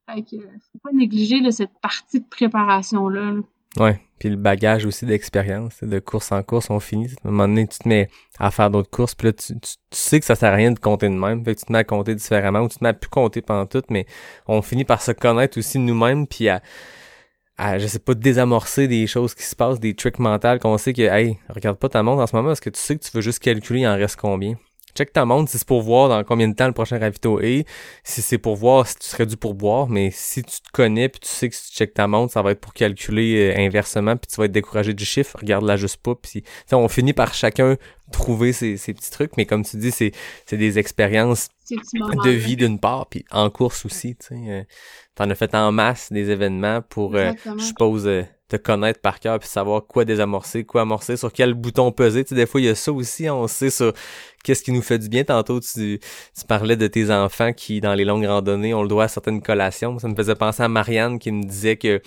Fait que, faut pas négliger là, cette partie de préparation-là. là. Ouais. Puis le bagage aussi d'expérience, de course en course, on finit. À un moment donné, tu te mets à faire d'autres courses, puis là, tu, tu, tu sais que ça sert à rien de compter de même. Fait que tu te mets à compter différemment, ou tu te mets à plus compter pendant tout, mais on finit par se connaître aussi nous-mêmes, puis à, à, je sais pas, désamorcer des choses qui se passent, des tricks mentales qu'on sait que, hey, regarde pas ta montre en ce moment, parce que tu sais que tu veux juste calculer, il en reste combien. Check ta montre si c'est pour voir dans combien de temps le prochain ravito est, si c'est pour voir si tu serais dû pour boire, mais si tu te connais puis tu sais que si tu checkes ta montre, ça va être pour calculer euh, inversement puis tu vas être découragé du chiffre, regarde-la juste pas puis on finit par chacun trouver ses petits trucs, mais comme tu dis, c'est c'est des expériences Ces petits moments-là. de vie d'une part puis en course aussi, tu sais. euh, T'en as fait en masse des événements pour, euh, je suppose, euh, te connaître par cœur puis savoir quoi désamorcer, quoi amorcer, sur quel bouton peser. Tu sais, des fois, il y a ça aussi, on sait sur qu'est-ce qui nous fait du bien. Tantôt, tu, tu parlais de tes enfants qui, dans les longues randonnées, ont le droit à certaines collations. Ça me faisait penser à Marianne qui me disait que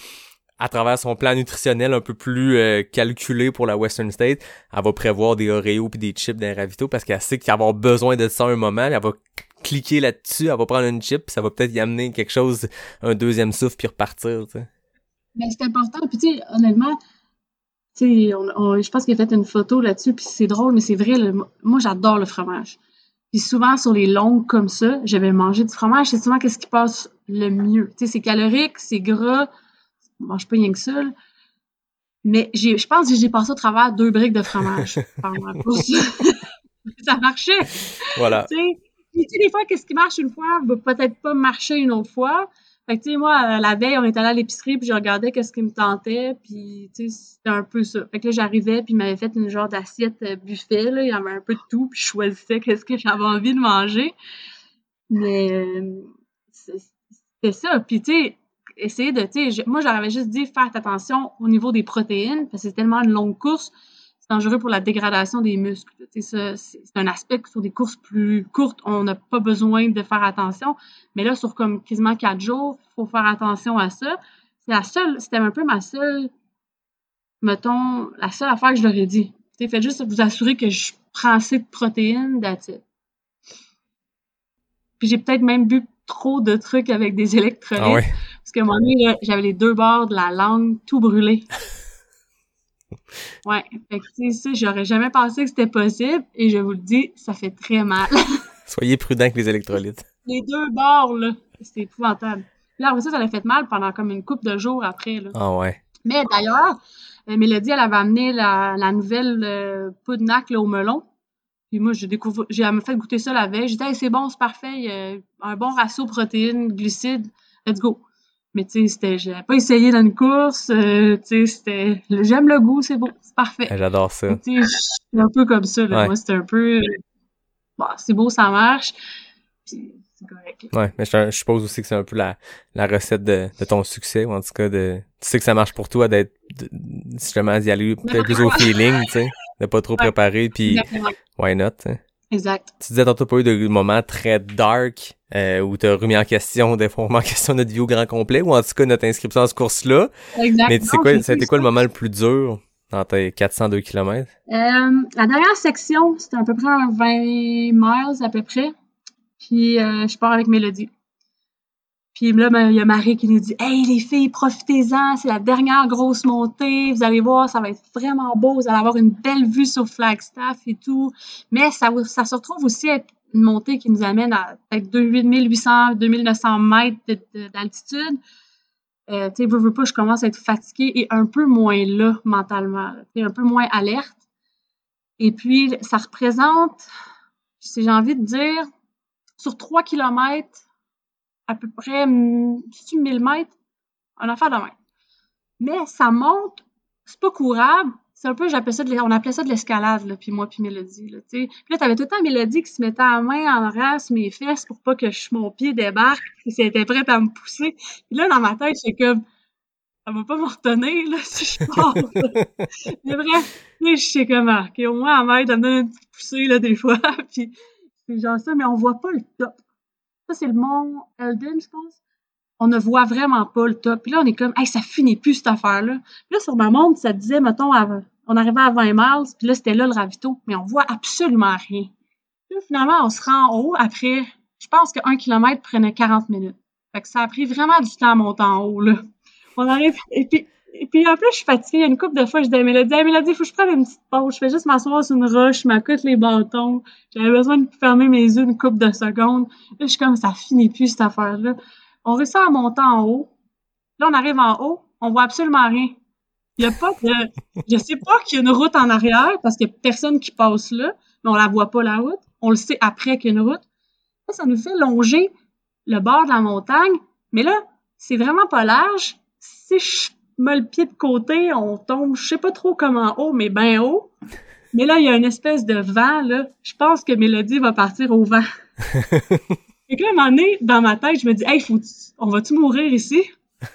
à travers son plan nutritionnel un peu plus euh, calculé pour la Western State, elle va prévoir des Oreos puis des chips d'un ravito parce qu'elle sait qu'elle va avoir besoin de ça un moment, elle va cliquer là-dessus, elle va prendre une chip, ça va peut-être y amener quelque chose, un deuxième souffle puis repartir. Mais c'est important. Puis, tu sais, honnêtement, tu sais, on, on- je pense qu'il a fait une photo là-dessus, puis c'est drôle, mais c'est vrai, le- moi, j'adore le fromage. Puis souvent, sur les longues comme ça, je vais manger du fromage. C'est souvent qu'est-ce qui passe le mieux. Tu sais, c'est calorique, c'est gras. Je mange pas rien que ça. Mais j'ai, je pense que j'ai passé au travers deux briques de fromage pendant la course. ça marchait. Voilà. Tu sais, Puis, tu sais, des fois, qu'est-ce qui marche une fois va peut-être pas marcher une autre fois. Fait que, tu sais, moi, euh, la veille, on est allé à l'épicerie, puis je regardais qu'est-ce qui me tentait, puis, tu sais, c'était un peu ça. Fait que là, j'arrivais, puis il m'avait fait une genre d'assiette euh, buffet, là, il y avait un peu de tout, puis je choisissais qu'est-ce que j'avais envie de manger. Mais, euh, c'est- ça. Puis, tu sais, essayer de, tu sais, moi, j'aurais juste dit faire attention au niveau des protéines, parce que c'est tellement une longue course, dangereux pour la dégradation des muscles. C'est un aspect que sur des courses plus courtes, on n'a pas besoin de faire attention. Mais là, sur comme quasiment quatre jours, il faut faire attention à ça. C'est la seule, c'était un peu ma seule, mettons, la seule affaire que je leur ai dit. Tu sais, faites juste vous assurer que je prends assez de protéines, it. Puis j'ai peut-être même bu trop de trucs avec des (laughs) électrolytes. Ah ouais? Parce donné, là, j'avais les deux bords de la langue tout brûlés. (laughs) Sais, ça, j'aurais jamais pensé que c'était possible, et je vous le dis, ça fait très mal. (laughs) Soyez prudent avec les électrolytes. les deux bords, là, c'était épouvantable. Puis là, ça, ça l'a fait mal pendant comme une couple de jours après, là. Ah ouais. Mais d'ailleurs, euh, Mélodie, elle avait amené la, la nouvelle euh, poudnac là, au melon. Puis moi, j'ai découvert, j'ai fait goûter ça la veille. J'ai dit, Hey, c'est bon, c'est parfait, il y a un bon ratio protéines, glucides, let's go. Mais tu sais, c'était, j'avais pas essayé dans une course, euh, tu sais, c'était, j'aime le goût, c'est bon, c'est parfait. J'adore ça. Tu sais, un peu comme ça, là. Ouais. Moi, c'était un peu, bon, c'est beau, ça marche. Puis c'est correct. Ouais, mais je, je suppose aussi que c'est un peu la, la recette de, de ton succès, ou en tout cas de. Tu sais que ça marche pour toi d'être justement d'y aller peut-être plus au feeling, tu sais. De pas trop Ouais. préparer, puis Exactement. why not, sais. Exact. Tu disais tantôt pas eu de moments très dark euh, où t'as remis en question, des fois remis en question notre vie au grand complet, ou en tout cas notre inscription à ce course-là. Exact. Mais tu sais quoi, fait quoi le moment le plus dur dans tes 402 km? Euh, la dernière section, c'était à peu près un 20 miles à peu près. Puis euh, je pars avec Mélodie. Puis là, il y a Marie qui nous dit Hey les filles, profitez-en, c'est la dernière grosse montée, vous allez voir, ça va être vraiment beau, vous allez avoir une belle vue sur Flagstaff et tout. Mais ça, ça se retrouve aussi être une montée qui nous amène à peut-être 2800, 2900 mètres de- de- d'altitude. Euh, tu sais, veux, veux pas, je commence à être fatiguée et un peu moins là mentalement, un peu moins alerte. Et puis, ça représente, si j'ai envie de dire, sur 3 km, à peu près, hum, c'est-tu 1000 mètres? Un affaire de même. Mais ça monte, c'est pas courable. C'est un peu, j'appelle ça de, on appelait ça de l'escalade, puis moi, puis Mélodie, là. Puis là, t'avais tout le temps Mélodie qui se mettait la main en race mes fesses pour pas que je- mon pied débarque, puis elle était à me pousser. Puis là, dans ma tête, j'étais comme, ça va pas me retenir, là, (laughs) si je pars. Mais bref, je sais comment, OK, au moins, elle m'aide, elle me donne une petite poussée, là, des fois, (laughs) puis c'est genre ça, mais on voit pas le top. Ça, c'est le mont Elden, je pense. On ne voit vraiment pas le top. Puis là, on est comme, hey, ça finit plus, cette affaire-là. Puis là, sur ma montre, ça disait, mettons, on arrivait à 20 miles, puis là, c'était là le ravito, mais on voit absolument rien. Puis là, finalement, on se rend en haut après, je pense qu'un kilomètre prenait 40 minutes. Fait que ça a pris vraiment du temps à monter en haut, là. On arrive, et puis, et puis en plus, je suis fatiguée. Il une couple de fois, je dis à Mélodie, hey, Mélodie, faut que je prenne une petite pause. Je fais juste m'asseoir sur une roche, je m'accoute les bâtons. J'avais besoin de fermer mes yeux une couple de secondes. Là, je suis comme, ça finit plus, cette affaire-là. On réussit à monter en haut. Là, on arrive en haut, on voit absolument rien. Il y a pas de, je sais pas qu'il y a une route en arrière parce qu'il y a personne qui passe là, mais on la voit pas, la route. On le sait après qu'il y a une route. Là, ça nous fait longer le bord de la montagne. Mais là, c'est vraiment pas large. Si je mets le pied de côté, on tombe, je sais pas trop comment haut, mais bien haut. Mais là, il y a une espèce de vent, là. Je pense que Mélodie va partir au vent. (laughs) Et que là, à un moment donné, dans ma tête, je me dis, hey, faut on va-tu mourir ici?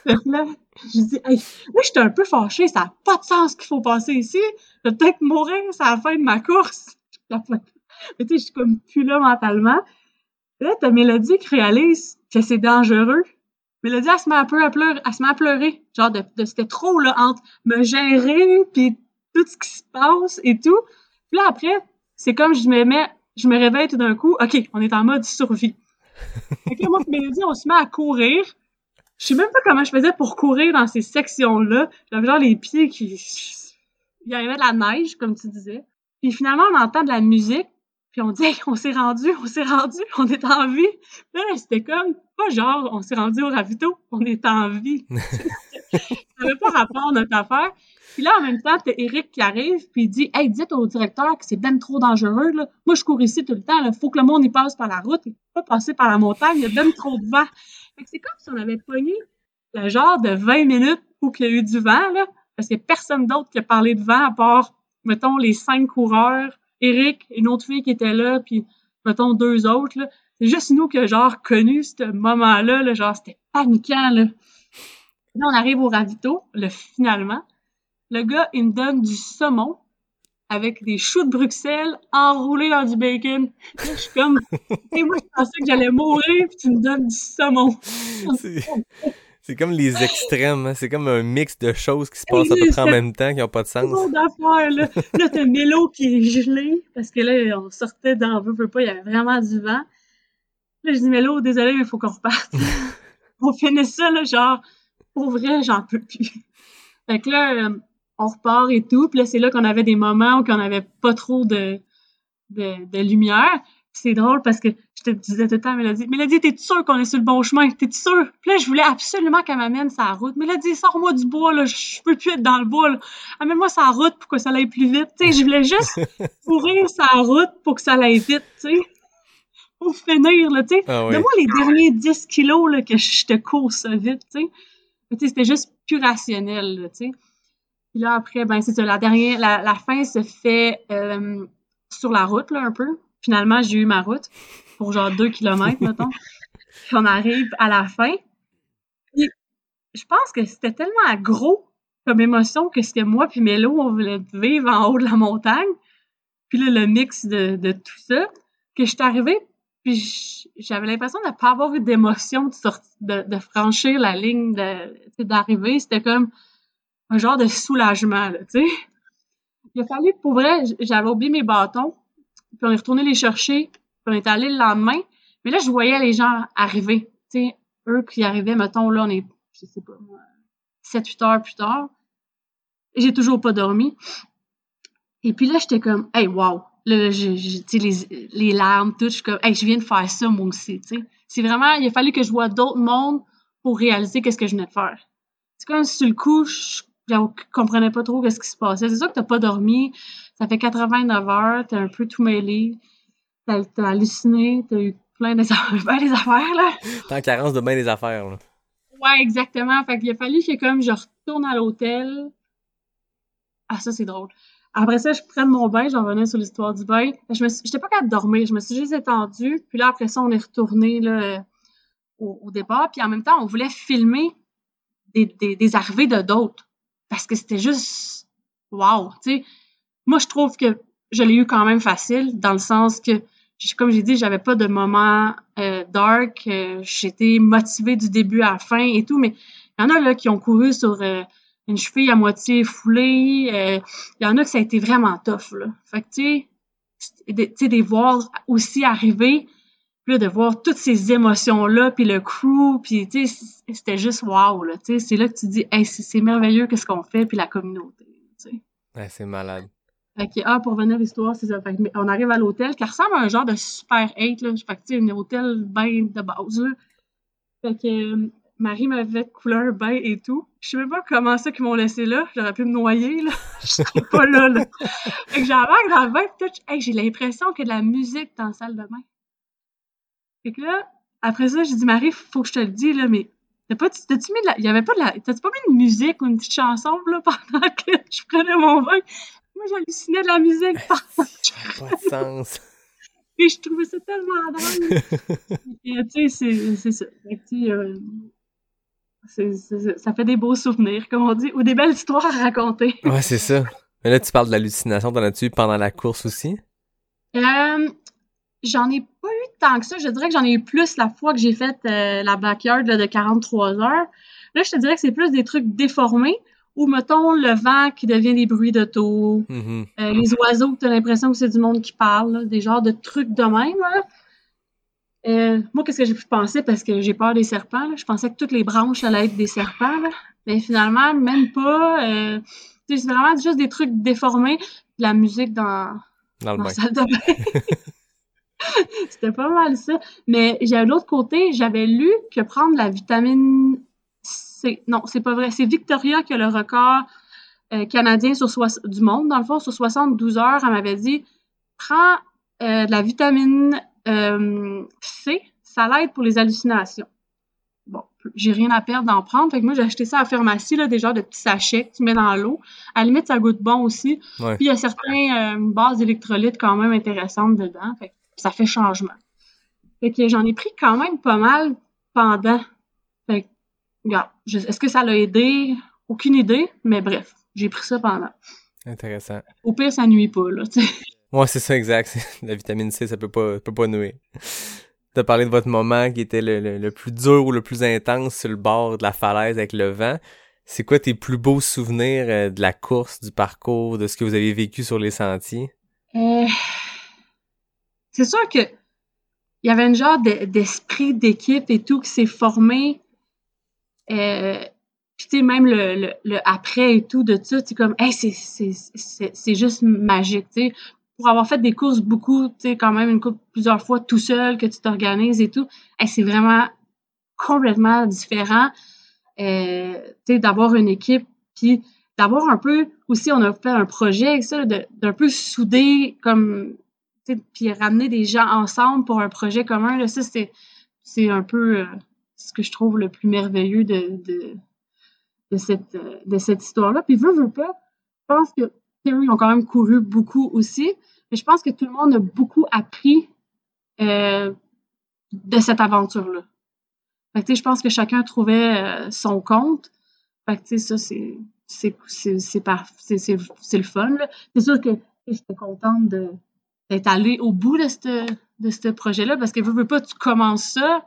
Là, je dis, hey, là, j'étais un peu fâchée, ça n'a pas de sens qu'il faut passer ici. Je vais peut-être mourir, c'est la fin de ma course. (laughs) Mais tu sais, je suis comme plus là mentalement. Là, t'as Mélodie qui réalise que c'est dangereux. Mélodie, elle se met peu à pleurer, se met à pleurer. Genre, de, c'était trop, là, entre me gérer, puis tout ce qui se passe et tout. Puis là, après, c'est comme je me mets, je me réveille tout d'un coup. OK, on est en mode survie. Fait que là, moi Mélodie, on se met à courir. Je sais même pas comment je faisais pour courir dans ces sections-là. J'avais genre les pieds qui... Il y avait de la neige, comme tu disais. Puis finalement, on entend de la musique. Puis on dit, hey, on s'est rendu, on s'est rendu, on est en vie. Là, c'était comme, pas genre, on s'est rendu au ravito, on est en vie. (laughs) ça n'avait pas rapport à notre affaire. Puis là, en même temps, t'as Eric qui arrive, puis il dit, hey, dites au directeur que c'est ben trop dangereux, là. Moi, je cours ici tout le temps, là. Faut que le monde y passe par la route, il faut pas passer par la montagne, il y a ben trop de vent. Fait que c'est comme si on avait pogné le genre de 20 minutes où il y a eu du vent, là. Parce qu'il y a personne d'autre qui a parlé de vent à part, mettons, les cinq coureurs, Eric, une autre fille qui était là, puis mettons deux autres, là. C'est juste nous qui genre connu ce moment-là, là, genre c'était paniquant, là. Là, on arrive au ravito, le finalement. Le gars, il me donne du saumon avec des choux de Bruxelles enroulés dans du bacon. Là, je suis comme, (laughs) et moi, je pensais que j'allais mourir, puis tu me donnes du saumon. C'est- comme les (laughs) extrêmes, hein. c'est comme un mix de choses qui se passent à peu près en même temps qui n'ont pas de sens. trop d'affaires, là. Là, t'as Mélo qui est gelé, parce que là, on sortait d'en veut, veut pas, il y avait vraiment du vent. Là, je dis, Mélo, désolé, mais il faut qu'on reparte. (laughs) on finit ça, là, genre, pour vrai, j'en peux plus. Fait que là, euh, on repart et tout, puis là, c'est là qu'on avait des moments où on avait pas trop de, de, de lumière. C'est drôle parce que je te disais tout le temps, Mélodie, Mélodie, t'es sûr qu'on est sur le bon chemin? T'es sûr? Puis là, je voulais absolument qu'elle m'amène sa route. Mélodie, sors-moi du bois, là, je peux plus être dans le bois. Amène-moi sa route pour que ça aille plus vite. Tu sais, je voulais juste (laughs) courir sa route pour que ça aille vite, tu sais. Pour finir, là, tu sais. Ah oui. Donne-moi les derniers 10 kilos, là, que je te cours ça vite, tu sais. Mais tu sais, c'était juste plus rationnel, tu sais. Puis là, après, ben, c'est ça, la dernière, la, la fin se fait euh, sur la route, là, un peu. Finalement, j'ai eu ma route pour genre deux kilomètres, mettons. Puis on arrive à la fin. Je pense que c'était tellement gros comme émotion que c'était moi puis Mélo, on voulait vivre en haut de la montagne. Puis là, le mix de, tout ça, que je suis arrivée, puis j'avais l'impression de ne pas avoir eu d'émotion de, de, franchir la ligne d'arrivée. C'était comme un genre de soulagement, tu sais. Il a fallu, pour vrai, j'avais oublié mes bâtons, puis on est retourné les chercher, puis on est allé le lendemain. Mais là, je voyais les gens arriver, tu sais, eux qui arrivaient, mettons, là, on est, je sais pas moi, 7-8 heures plus tard. J'ai toujours pas dormi. Et puis là, j'étais comme, hey, wow! Là, les, larmes, tout, je suis comme, hey, je viens de faire ça, moi aussi. C'est vraiment, il a fallu que je vois d'autres mondes pour réaliser qu'est-ce que je venais de faire. C'est comme, sur le coup, je, je comprenais pas trop qu'est-ce qui se passait. C'est sûr que t'as pas dormi, ça fait 89 heures, t'es un peu tout mêlé, t'as, halluciné, t'as eu plein des (laughs) affaires, ben, des affaires, là. T'es en carence de bien des affaires, là. Ouais, exactement. Fait qu'il a fallu que comme je retourne à l'hôtel. Ah, ça, c'est drôle. Après ça, je prenne mon bain, j'en revenais sur l'histoire du bain. Je me suis, j'étais pas capable de dormir, je me suis juste étendue. Puis là, après ça, on est retourné là, au, au départ. Puis en même temps, on voulait filmer des, des, des arrivées de d'autres. Parce que c'était juste wow, tu sais. Moi, je trouve que je l'ai eu quand même facile, dans le sens que, comme j'ai dit, j'avais pas de moment euh, dark. euh, J'étais motivée du début à la fin et tout, mais il y en a là qui ont couru sur euh, une cheville à moitié foulée. euh, Il y en a que ça a été vraiment tough, là. Fait que, tu sais, c'est- de- tu sais, de les voir aussi arriver, puis de voir toutes ces émotions-là, puis le crew, puis tu sais, c'était juste wow, là, tu sais. C'est là que tu dis, hey, c'est merveilleux qu'est-ce qu'on fait, puis la communauté, tu sais. C'est malade. Fait que, ah, pour revenir à l'histoire, c'est ça. Fait que, on arrive à l'hôtel qui ressemble à un genre de super 8, là. Fait que, tu sais, un hôtel ben de base, là. Fait que, euh, Marie m'avait de couleur bain et tout. Je sais même pas comment ça qu'ils m'ont laissé là. J'aurais pu me noyer, là. (laughs) Je serais pas là, là. Fait que j'embarque dans le bain, pis tout, hey, j'ai l'impression qu'il y a de la musique dans la salle de bain. Fait que là, après ça, j'ai dit, Marie, faut que je te le dise, là, mais t'as pas, t'as-tu mis de la, il y avait pas de la, t'as-tu pas mis de musique ou une petite chanson, là, (laughs) pendant que je prenais mon bain? Moi, j'hallucinais de la musique que (laughs) je Pas de sens. puis je trouvais ça tellement drôle. (laughs) Tu sais, c'est, ça. Euh, c'est- c'est- ça fait des beaux souvenirs, comme on dit, ou des belles histoires à raconter. Ouais, c'est ça. Mais là, tu parles de l'hallucination. T'en as-tu eu pendant la course aussi? Euh, j'en ai pas eu tant que ça. Je dirais que j'en ai eu plus la fois que j'ai fait euh, la backyard là, de 43 heures. Là, je te dirais que c'est plus des trucs déformés, ou mettons le vent qui devient des bruits d'auto. Euh, les oiseaux, que t'as l'impression que c'est du monde qui parle, là, des genres de trucs de même. là. Euh, moi, qu'est-ce que j'ai pu penser parce que j'ai peur des serpents? là. Je pensais que toutes les branches allaient être des serpents, là. mais finalement, même pas. Euh, tu c'est vraiment juste des trucs déformés, de la musique dans, Dans le dans la salle de bain. (laughs) C'était pas mal ça. Mais l'autre côté, j'avais lu que prendre la vitamine C. Non, c'est pas vrai. C'est Victoria qui a le record euh, canadien sur du monde, dans le fond, sur 72 heures. Elle m'avait dit prends euh, de la vitamine euh, C, ça l'aide pour les hallucinations. Bon, j'ai rien à perdre d'en prendre. Fait que moi, j'ai acheté ça à la pharmacie, là, des genres de petits sachets que tu mets dans l'eau. À la limite, ça goûte bon aussi. Ouais. Puis il y a certaines bases d'électrolytes quand même intéressantes dedans. Fait que ça fait changement. Fait que j'en ai pris quand même pas mal pendant. Regarde, est-ce que ça l'a aidé? Aucune idée, mais bref, j'ai pris ça pendant. Intéressant. Au pire, ça nuit pas, là, tu sais. Ouais, c'est ça, exact. (laughs) La vitamine C, ça peut pas, peut pas nuire. T'as parlé de votre moment qui était le, le, le plus dur ou le plus intense sur le bord de la falaise avec le vent. C'est quoi tes plus beaux souvenirs euh, de la course, du parcours, de ce que vous avez vécu sur les sentiers? Euh, c'est sûr que il y avait un genre de- d'esprit d'équipe et tout qui s'est formé. Euh, puis tu même le, le, le après et tout de ça, tu comme, hey, c'est- juste magique, tu sais. Pour avoir fait des courses beaucoup, tu quand même une couple, plusieurs fois tout seul, que tu t'organises et tout, hey, c'est vraiment complètement différent, euh, tu sais, d'avoir une équipe, puis d'avoir un peu, aussi, on a fait un projet avec ça, d'un peu souder, comme, tu sais, puis ramener des gens ensemble pour un projet commun, là, ça, c'est un peu euh, ce que je trouve le plus merveilleux de, de, de cette, de cette histoire-là. Puis, veux, veux pas, je pense que, ils ont quand même couru beaucoup aussi, mais je pense que tout le monde a beaucoup appris euh, de cette aventure-là. Fait que, je pense que chacun trouvait euh, son compte. Fait que, ça, c'est c'est c'est le fun là. C'est sûr que j'étais contente d'être allée au bout de ce de projet-là parce que veux, veux pas tu commences ça.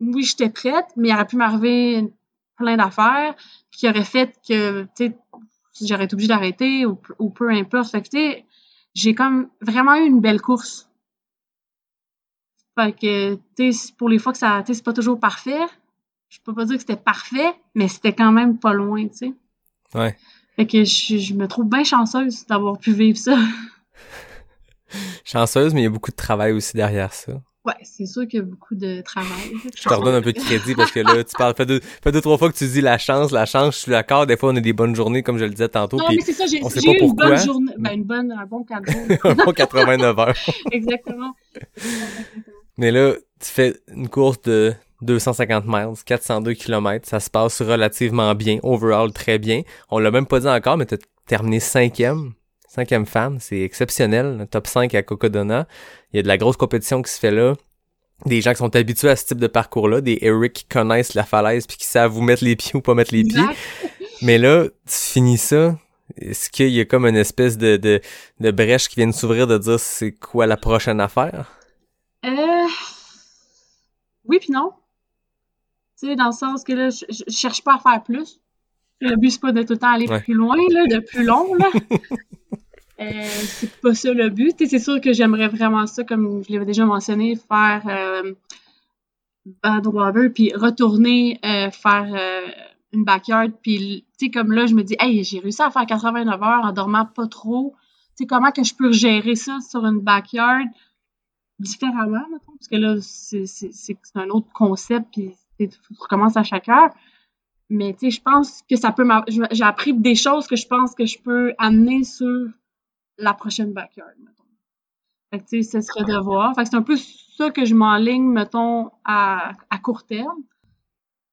Oui, j'étais prête, mais il aurait pu m'arriver plein d'affaires qui auraient fait que tu sais j'aurais été obligée d'arrêter ou, ou peu importe. Fait que tu sais, j'ai comme vraiment eu une belle course. Fait que tu sais pour les fois que ça tu c'est pas toujours parfait, je peux pas dire que c'était parfait, mais c'était quand même pas loin, tu sais. Ouais. Fait que je, je me trouve bien chanceuse d'avoir pu vivre ça. (laughs) Chanceuse, mais il y a beaucoup de travail aussi derrière ça. Ouais, c'est sûr qu'il y a beaucoup de travail. Je te redonne un peu de crédit parce que là, tu parles, fait deux, fait deux, trois fois que tu dis la chance, la chance, je suis d'accord, des fois on a des bonnes journées, comme je le disais tantôt. Non, mais c'est ça, j'ai eu une bonne journée. Ben, une bonne, un bon jours. (laughs) un bon 89 heures. (laughs) Exactement. (laughs) Mais là, tu fais une course de 250 miles, 402 km, ça se passe relativement bien, overall très bien. On l'a même pas dit encore, mais t'as terminé cinquième, cinquième femme, c'est exceptionnel, top 5 à Cocodona. Il y a de la grosse compétition qui se fait là. Des gens qui sont habitués à ce type de parcours-là, des Eric qui connaissent la falaise puis qui savent où mettre les (laughs) pieds ou pas mettre les pieds. Mais là, tu finis ça. Est-ce qu'il y a comme une espèce de, de, de brèche qui vient de s'ouvrir de dire c'est quoi la prochaine affaire? Euh... Oui puis non. Tu sais, dans le sens que là, je, je je cherche pas à faire plus. Le but, c'est pas de tout le temps aller Ouais. plus loin, là, de plus long, là. (laughs) euh, c'est pas ça le but. C'est sûr que j'aimerais vraiment ça, comme je l'avais déjà mentionné, faire euh, Badwater, puis retourner euh, faire euh, une backyard. Puis, comme là, je me dis, hey, j'ai réussi à faire 89 heures en dormant pas trop. Tu comment que je peux gérer ça sur une backyard différemment, mettons? Parce que là, c'est un autre concept, puis tu recommences à chaque heure. Mais tu sais, je pense que ça peut J'ai appris des choses que je pense que je peux amener sur la prochaine backyard, mettons. Fait que tu sais, ce serait de voir. Fait que c'est un peu ça que je m'enligne, mettons, à, court terme.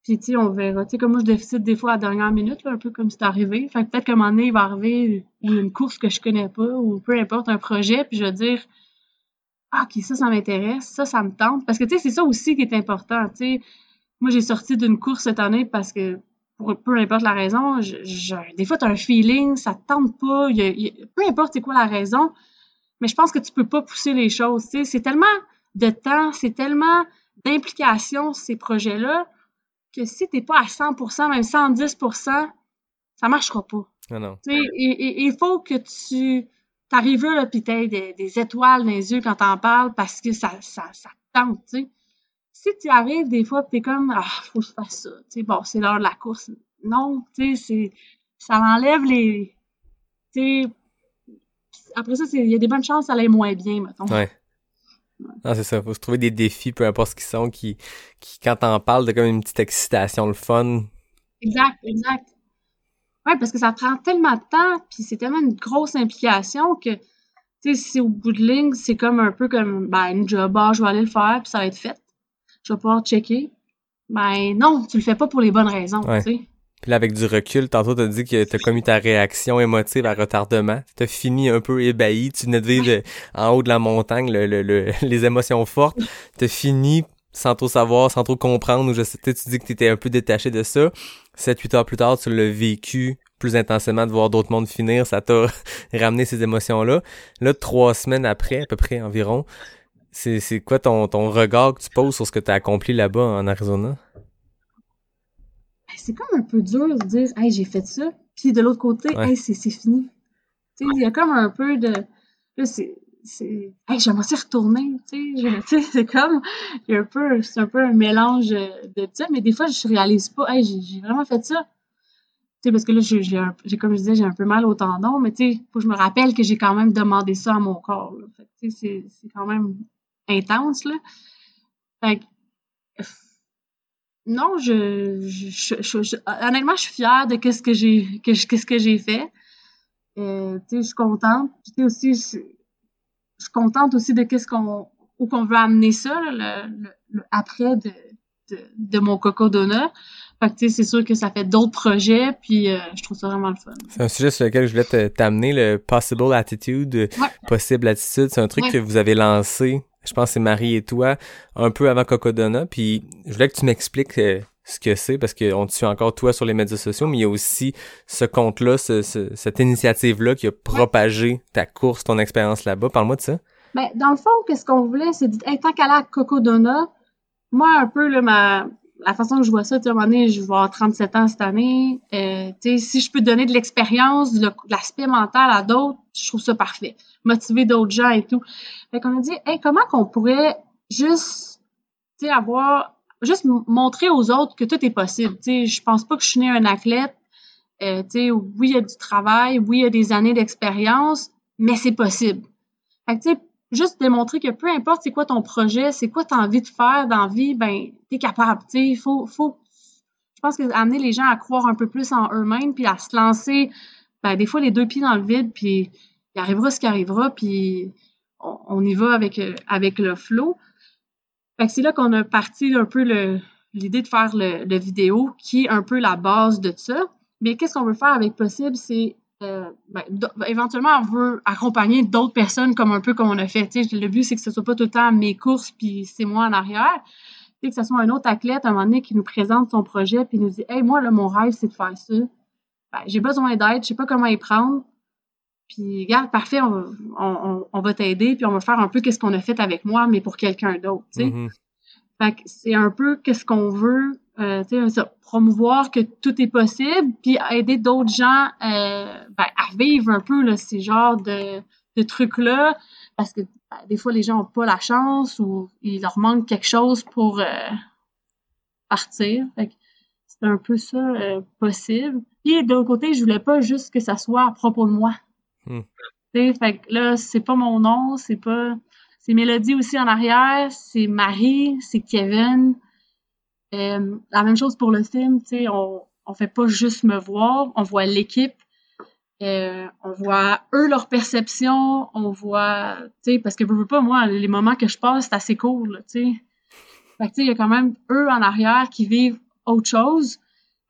Puis tu sais, on verra. Tu sais, comme moi, je décide des fois à la dernière minute, là, un peu comme c'est arrivé. Fait que peut-être qu'à un moment donné, il va arriver une course que je connais pas, ou peu importe, un projet, puis je vais dire ah, ok, ça, ça m'intéresse, ça, ça me tente. Parce que, tu sais, c'est ça aussi qui est important, tu sais. Moi, j'ai sorti d'une course cette année parce que, pour peu importe la raison, je, je- des fois, tu as un feeling, ça te tente pas, il y a- il y a- peu importe c'est quoi la raison, mais je pense que tu peux pas pousser les choses, tu. C'est tellement de temps, c'est tellement d'implication, ces projets-là, que si t'es pas à 100%, même 110%, ça marchera pas. Non. Tu sais, il, faut que tu t'arrives là, puis t'aies des, des étoiles dans les yeux quand t'en parles parce que ça, ça, ça te tente, tu sais. Si tu arrives des fois, puis t'es comme, ah, faut que je fasse ça, tu bon, c'est l'heure de la course. Non, tu sais, c'est, ça enlève les, tu sais, après ça, il y a des bonnes chances ça aille moins bien, mettons. Ouais. Non, c'est ça. Faut se trouver des défis, peu importe ce qu'ils sont, qui, qui quand t'en parles, de comme une petite excitation, le fun. Exact, exact. Ouais, parce que ça prend tellement de temps, puis c'est tellement une grosse implication que, tu sais, si au bout de ligne, c'est comme un peu comme, ben, une job, ah, je vais aller le faire, puis ça va être fait. Je vais pouvoir checker. Ben, non, tu le fais pas pour les bonnes raisons, Ouais. tu sais. Puis là, avec du recul, tantôt t'as dit que t'as commis ta réaction émotive à retardement. T'as fini un peu ébahi. Tu venais de vivre en haut de la montagne le, le- le- (laughs) les émotions fortes. T'as fini sans trop savoir, sans trop comprendre. Ou je sais, tu sais, tu dis que t'étais un peu détaché de ça. Sept, huit heures plus tard, tu l'as vécu plus intensément de voir d'autres mondes finir. Ça t'a (laughs) ramené ces émotions-là. Là, trois semaines après, à peu près environ, c'est, c'est quoi ton, ton regard que tu poses sur ce que t'as accompli là-bas en Arizona? C'est comme un peu dur de dire, hey, j'ai fait ça, puis de l'autre côté, Ouais. hey, c'est c'est fini. Tu il y a comme un peu de, là, c'est, c'est, hey, j'aimerais s'y retourner, tu (laughs) tu c'est comme, il y a un peu, c'est un peu un mélange de ça, mais des fois, je réalise pas, hey, j'ai vraiment fait ça. Tu parce que là, j'ai, comme je disais, j'ai un peu mal au tendon, mais tu sais, faut que je me rappelle que j'ai quand même demandé ça à mon corps, tu c'est, c'est quand même intense, là. Fait que, non, je, je, je- je- je- honnêtement, je suis fière de qu'est-ce que j'ai que je- qu'est-ce que j'ai fait. Euh, tu sais, je suis contente. Puis, tu sais aussi, je, suis contente aussi de qu'est-ce qu'on où qu'on veut amener ça, là, le, le- le après de, de, de mon coco donut. Fait que tu sais, c'est sûr que ça fait d'autres projets, puis euh, je trouve ça vraiment le fun. C'est un sujet sur lequel je voulais te- t'amener, le possible attitude, Ouais. possible attitude. C'est un truc Ouais. que vous avez lancé, je pense que c'est Marie et toi, un peu avant Cocodona. Puis je voulais que tu m'expliques euh, ce que c'est, parce qu'on te suit encore toi sur les médias sociaux, mais il y a aussi ce compte-là, ce- ce- cette initiative-là qui a propagé ta course, ton expérience là-bas. Parle-moi de ça. Ben, dans le fond, qu'est-ce qu'on voulait, c'est de hey, tant qu'à la Coco Donut, moi, un peu, là, ma, la façon que je vois ça, tu sais, à un je vais avoir 37 ans cette année. Euh, si je peux donner de l'expérience, de, l'aspect mental à d'autres, je trouve ça parfait. Motiver d'autres gens et tout. Fait qu'on a dit, hey, comment qu'on pourrait juste, avoir, juste montrer aux autres que tout est possible. Tu sais, je pense pas que je suis née un athlète. Euh, oui, il y a du travail, oui, il y a des années d'expérience, mais c'est possible. Fait que, tu sais, juste démontrer que peu importe c'est quoi ton projet, c'est quoi tu as envie de faire dans la vie, ben, tu es capable. Tu sais, il faut, faut, je pense amener les gens à croire un peu plus en eux-mêmes, puis à se lancer, ben, des fois, les deux pieds dans le vide, puis il arrivera ce qui arrivera, puis on, y va avec, euh, avec le flow. Fait que c'est là qu'on a parti un peu l'idée de faire le, le vidéo, qui est un peu la base de ça. Mais qu'est-ce qu'on veut faire avec Possible, c'est euh, ben, ben, éventuellement, on veut accompagner d'autres personnes comme un peu comme on a fait. Le but, c'est que ce soit pas tout le temps mes courses puis c'est moi en arrière. Tu sais, que ce soit un autre athlète à un moment donné qui nous présente son projet puis nous dit Hey, moi, là, mon rêve, c'est de faire ça. Ben, j'ai besoin d'aide, je sais pas comment y prendre. Puis, regarde, parfait, on, va- t'aider, puis on va faire un peu qu'est-ce qu'on a fait avec moi, mais pour quelqu'un d'autre. sais. Fait que c'est un peu qu'est-ce qu'on veut, euh, ça, promouvoir que tout est possible, puis aider d'autres gens euh, ben, à vivre un peu là, ces genres de, de trucs-là, parce que ben, des fois, les gens n'ont pas la chance ou il leur manque quelque chose pour euh, partir. Fait que c'est un peu ça possible. Puis de l'autre côté, je voulais pas juste que ça soit à propos de moi. Hmm. Fait que là, c'est pas mon nom, c'est pas... C'est Mélodie aussi en arrière, c'est Marie, c'est Kevin. Euh, la même chose pour le film, tu sais, on, on fait pas juste me voir, on voit l'équipe, euh, on voit eux leur perception, on voit, tu sais, parce que je veux pas, moi, les moments que je passe, c'est assez cool, tu sais. Fait que, tu sais, il y a quand même eux en arrière qui vivent autre chose.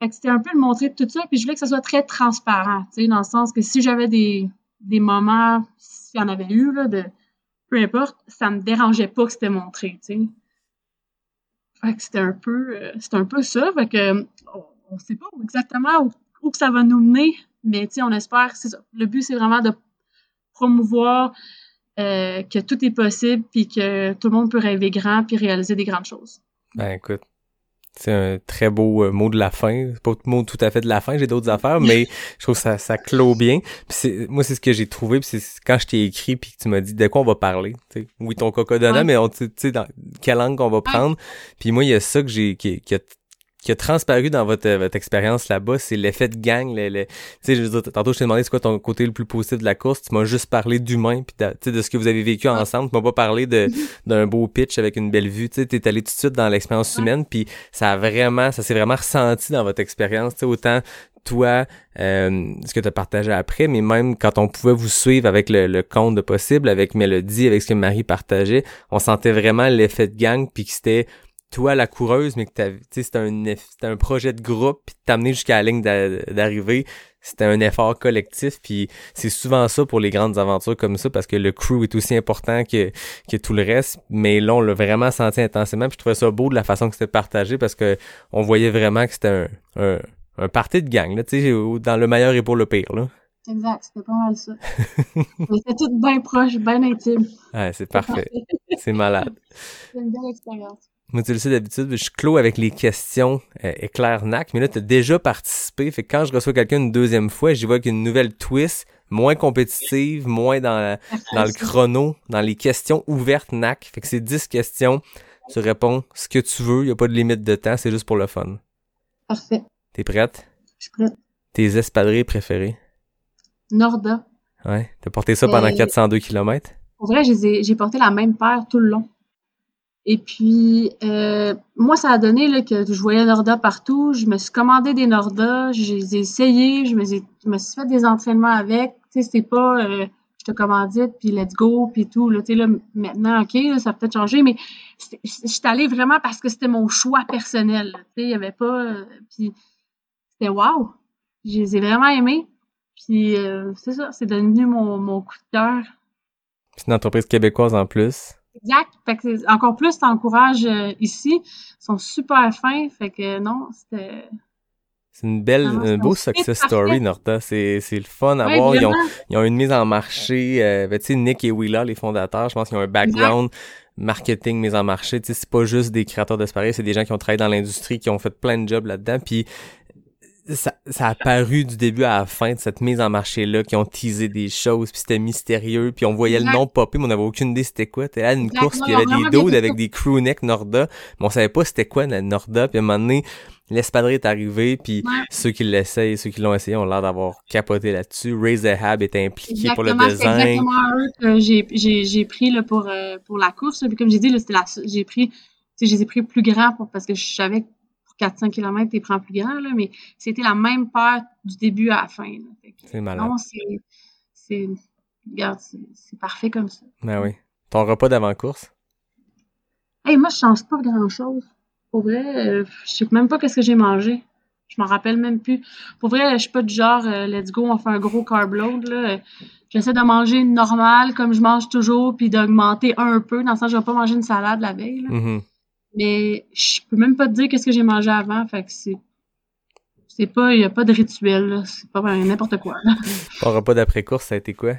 Fait que c'était un peu de montrer tout ça, puis je voulais que ça soit très transparent, tu sais, dans le sens que si j'avais des, des moments, s'il y en avait eu, là, de peu importe, ça me dérangeait pas que c'était montré, tu que c'était un peu, euh, c'était un peu ça. Que, on, on sait pas exactement où, où que ça va nous mener, mais tu sais, on espère, c'est ça. Le but, c'est vraiment de promouvoir euh, que tout est possible, puis que tout le monde peut rêver grand, puis réaliser des grandes choses. Ben écoute, c'est un très beau euh, mot de la fin. C'est pas le mot tout à fait de la fin, j'ai d'autres affaires, mais je trouve que ça, ça clôt bien. Puis moi, c'est ce que j'ai trouvé, puis c'est quand je t'ai écrit, puis que tu m'as dit de quoi on va parler? tu sais. Oui, ton cocodona, Ouais. mais on, tu sais, dans quelle langue on va prendre? Puis moi, il y a ça que j'ai, qui, qui a qui a transparu dans votre, euh, votre expérience là-bas, c'est l'effet de gang. Le, le- tu sais, je veux dire, tantôt, je t'ai demandé c'est quoi ton côté le plus positif de la course? Tu m'as juste parlé d'humain, puis de, ce que vous avez vécu ensemble. Tu m'as pas parlé (laughs) d'un beau pitch avec une belle vue. Tu t'es allé tout de suite dans l'expérience humaine, puis ça a vraiment, ça s'est vraiment ressenti dans votre expérience. Autant toi, euh, ce que tu as partagé après, mais même quand on pouvait vous suivre avec le, le compte de possible, avec Mélodie, avec ce que Marie partageait, on sentait vraiment l'effet de gang, puis que c'était toi la coureuse, mais que c'était un, c'était un projet de groupe, puis t'amener jusqu'à la ligne d'a- d'arrivée, c'était un effort collectif, puis c'est souvent ça pour les grandes aventures comme ça, parce que le crew est aussi important que, que tout le reste, mais là, on l'a vraiment senti intensément, puis je trouvais ça beau de la façon que c'était partagé, parce que on voyait vraiment que c'était un, un, un party de gang, là, tu sais, au- dans le meilleur et pour le pire, là. Exact, c'était pas mal ça. (laughs) On était tous bien proches, bien intimes. Ouais, c'est parfait. C'est malade. C'était une belle expérience. Moi, tu le sais, d'habitude, je clôt avec les questions euh, éclair NAC, mais là, tu as déjà participé. Fait que quand je reçois quelqu'un une deuxième fois, j'y vois qu'une nouvelle twist, moins compétitive, moins dans, la- (laughs) dans le chrono, dans les questions ouvertes NAC. Fait que c'est 10 questions. Tu réponds ce que tu veux, il a pas de limite de temps, c'est juste pour le fun. Parfait. T'es prête? Je suis prête. Tes espadrilles préférés? Norda. Ouais. T'as porté ça pendant Euh, 402 km? Pour vrai, j'ai porté la même paire tout le long. Et puis, euh, moi, ça a donné là, que je voyais Norda partout. Je me suis commandé des Norda, je les ai essayés, je me, suis- je me suis fait des entraînements avec. Tu sais, c'est pas euh, je te commandite, puis let's go, puis tout. Là, tu sais, là, maintenant, OK, là, ça a peut-être changé, mais je suis allée vraiment parce que c'était mon choix personnel. Tu sais, il y avait pas... euh, puis c'était wow! Je les ai vraiment aimés. Puis euh, c'est ça, c'est devenu mon, mon coup de cœur. C'est une entreprise québécoise en plus. Exact. Fait que encore plus, t'encourages euh, ici. Ils sont super fins. Fait que non, c'était. C'est une belle, un beau success parfait. story, Norda. C'est, c'est le fun à Ouais, voir. Ils ont, ils ont une mise en marché. Euh, ben, tu sais, Nick et Willa, les fondateurs, je pense qu'ils ont un background marketing, mise en marché. Tu sais, c'est pas juste des créateurs d'appareils, c'est des gens qui ont travaillé dans l'industrie, qui ont fait plein de jobs là-dedans. Puis ça, ça a paru du début à la fin de cette mise en marché-là, qui ont teasé des choses, puis c'était mystérieux, puis on voyait Exact. le nom popper, mais on avait aucune idée c'était quoi. T'es là une Exact. course, puis il y avait des bien avec des crewnecks Norda, mais on savait pas c'était quoi la Norda, puis à un moment donné, l'espadrille est arrivé, puis Ouais. ceux qui l'essayent, ceux qui l'ont essayé ont l'air d'avoir capoté là-dessus. Ray Zahab était impliqué pour le Exactement, c'est design. exactement eux que j'ai, j'ai, j'ai pris là, pour, euh, pour la course. Puis comme j'ai dit, là, c'était la, j'ai pris, je les ai pris plus grands pour, parce que je savais 400 km, tu prends plus grands, là, mais c'était la même paire du début à la fin. C'est malade. non, c'est, regarde, c'est, parfait comme ça. Ben oui. Ton repas d'avant-course? Hey, moi, je change pas grand-chose. Pour vrai, euh, je sais même pas qu'est-ce que j'ai mangé. Je m'en rappelle même plus. Pour vrai, je suis pas du genre, euh, let's go, on fait un gros carb load, là. J'essaie de manger normal, comme je mange toujours, puis d'augmenter un peu. Dans le sens, je vais pas manger une salade la veille, là. Mhm. Mais je peux même pas te dire qu'est-ce que j'ai mangé avant. Fait que c'est... C'est pas... Il y a pas de rituel, là. C'est pas n'importe quoi, là. (laughs) Ton repas d'après-course, ça a été quoi?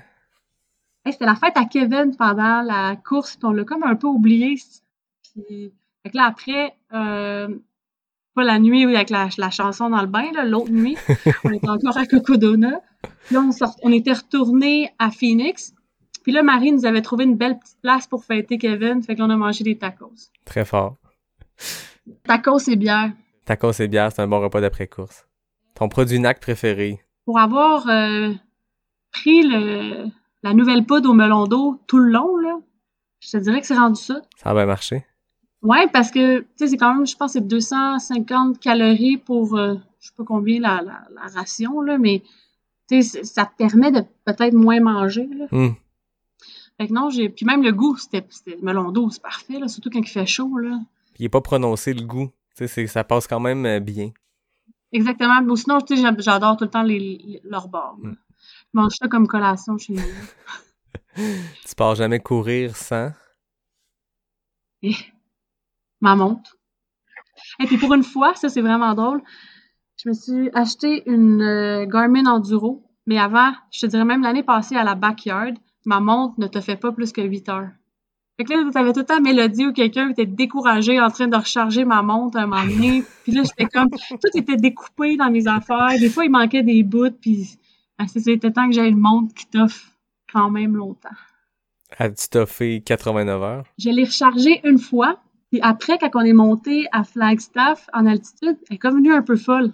Hey, c'était la fête à Kevin pendant la course, puis on l'a comme un peu oublié. Puis, fait que là, après, euh, pas la nuit avec la, la chanson dans le bain, là, l'autre nuit, (laughs) on était encore à Cocodona. Puis là, on, sort, on était retourné à Phoenix. Puis là, Marie nous avait trouvé une belle petite place pour fêter Kevin. Fait que là, on a mangé des tacos. Très fort. Tacos et bière. Tacos et bière, c'est un bon repas d'après-course. Ton produit NAC préféré? Pour avoir euh, pris le, la nouvelle poudre au melon d'eau tout le long, là, je te dirais que c'est rendu ça. Ça a bien marché? Ouais, parce que, tu sais, c'est quand même, je pense, c'est 250 calories pour, euh, je sais pas combien la, la, la ration, là, mais, tu sais, ça te permet de peut-être moins manger, là. Hum. Fait que non, j'ai, puis même le goût, c'était, melon d'eau, c'est parfait, là, surtout quand il fait chaud, là. Puis il est pas prononcé le goût. C'est- ça passe quand même euh, bien. Exactement. Mais sinon, tu sais, j'a- j'adore tout le temps les, les- leurs bords. Mm. Je mange ça comme collation chez nous. (laughs) Tu pars jamais courir sans? Ma montre. Et puis pour une fois, ça c'est vraiment drôle, je me suis acheté une euh, Garmin Enduro, mais avant, je te dirais même l'année passée à la Backyard, ma montre ne te fait pas plus que 8 heures. Fait que là, t'avais tout le temps Mélodie ou quelqu'un était découragé en train de recharger ma montre à un moment donné. (laughs) Puis là, j'étais comme, tout était découpé dans mes affaires. Des fois, il manquait des bouts, puis ah, c'était temps que j'aille une montre qui t'offre quand même longtemps. As-tu toffé 89 heures? Je l'ai rechargée une fois, puis après, quand on est monté à Flagstaff en altitude, elle est comme venue un peu folle.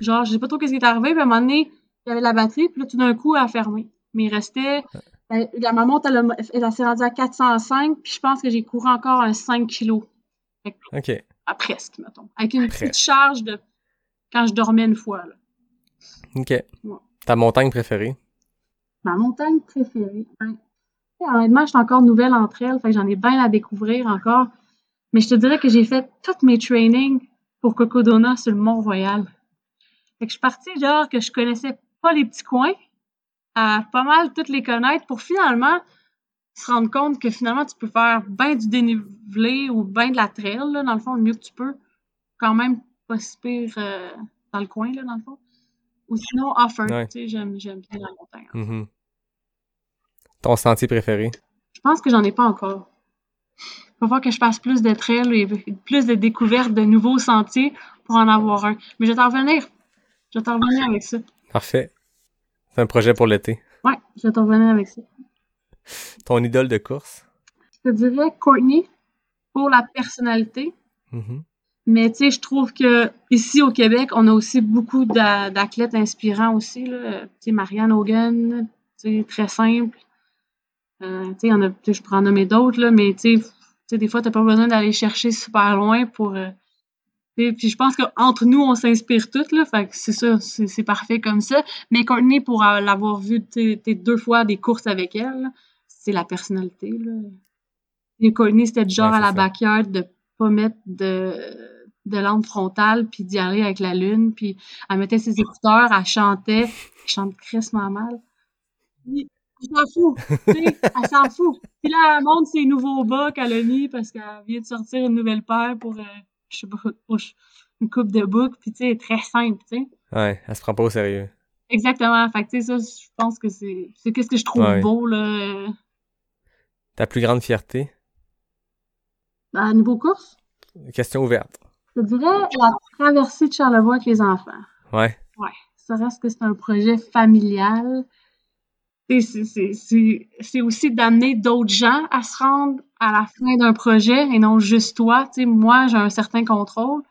Genre, je sais pas trop qu'est-ce qui est arrivé, puis à un moment donné, il y avait la batterie, puis là, tout d'un coup, elle a fermé. Mais il restait... elle- La, ma montre, elle, elle s'est rendue à 405, puis je pense que j'ai couru encore un 5 kilos. OK. À presque, mettons. Avec une petite charge de... Quand je dormais une fois, là. OK. Ta montagne préférée? Ma montagne préférée. Et Honnêtement, je suis encore nouvelle entre elles, fait j'en ai bien à découvrir encore. Mais je te dirais que j'ai fait tous mes trainings pour Cocodona sur le Mont-Royal. Fait que je suis partie genre que je connaissais pas les petits coins, à pas mal toutes les connaître pour finalement se rendre compte que finalement tu peux faire bien du dénivelé ou bien de la trail, là, dans le fond, le mieux que tu peux. Quand même pas si pire euh, dans le coin, là, dans le fond. Ou sinon, off-road, Ouais. tu sais, j'aime, j'aime bien la montagne. Mhm. Ton sentier préféré? Je pense que j'en ai pas encore. Il va falloir que je fasse plus de trails et plus de découvertes de nouveaux sentiers pour en avoir un. Mais je vais t'en revenir. Je vais t'en revenir avec ça. Parfait. C'est un projet pour l'été. Ouais, je vais t'en revenir avec ça. Ton idole de course? Je te dirais Courtney pour la personnalité. Mhm. Mais tu sais, je trouve que ici au Québec, on a aussi beaucoup d'a- d'athlètes inspirants aussi. là. Tu sais, Marianne Hogan, tu très simple. Euh, tu sais, il y en a, tu je pourrais en nommer d'autres, là, mais tu sais, tu des fois, t'as pas besoin d'aller chercher super loin pour. euh, puis je pense qu'entre nous, on s'inspire toutes, là. Fait que c'est ça, c'est parfait comme ça. Mais Courtney, pour euh, l'avoir vu deux fois des courses avec elle, c'est la personnalité, là. Et Courtney, c'était du genre Ouais, à la backyard de pas mettre de, de lampe frontale, puis d'y aller avec la lune, puis elle mettait ses écouteurs, elle chantait, elle chante crissement mal. Puis, elle s'en fout, elle s'en fout. Puis là, elle montre ses nouveaux bas qu'elle a mis parce qu'elle vient de sortir une nouvelle paire pour, euh, je sais pas, (laughs) une coupe de boucles, puis tu sais, très simple, tu sais. Ouais, elle se prend pas au sérieux. Exactement. Fait que, tu sais, ça, je pense que c'est, c'est qu'est-ce que je trouve Ouais. beau, là, Ta plus grande fierté? à niveau course? Question ouverte. Je dirais la traversée de Charlevoix avec les enfants. Ouais. Ouais. Ça reste que c'est un projet familial. C'est- c'est- c'est c'est aussi d'amener d'autres gens à se rendre à la fin d'un projet et non juste toi. Moi, j'ai un certain contrôle,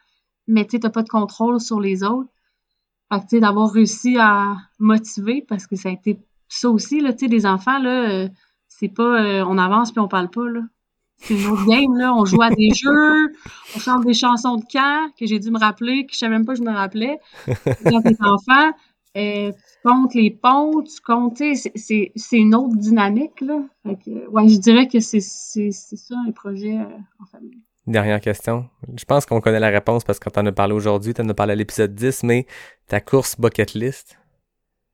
mais tu n'as pas de contrôle sur les autres. Fait que, tu sais, d'avoir réussi à motiver, parce que ça a été ça aussi, là, tu sais, des enfants, là, euh, c'est pas euh, on avance puis on parle pas, là. C'est une autre game, là. On joue à des (laughs) jeux, on chante des chansons de camp que j'ai dû me rappeler, que je savais même pas que je me rappelais. Quand t'es enfant, euh, tu comptes les ponts, tu comptes, c'est- une autre dynamique, là. Fait que, ouais, je dirais que c'est ça, un projet euh, en famille. Dernière question. Je pense qu'on connaît la réponse parce qu'on t'en a parlé aujourd'hui, t'en as parlé à l'épisode 10, mais ta course bucket list?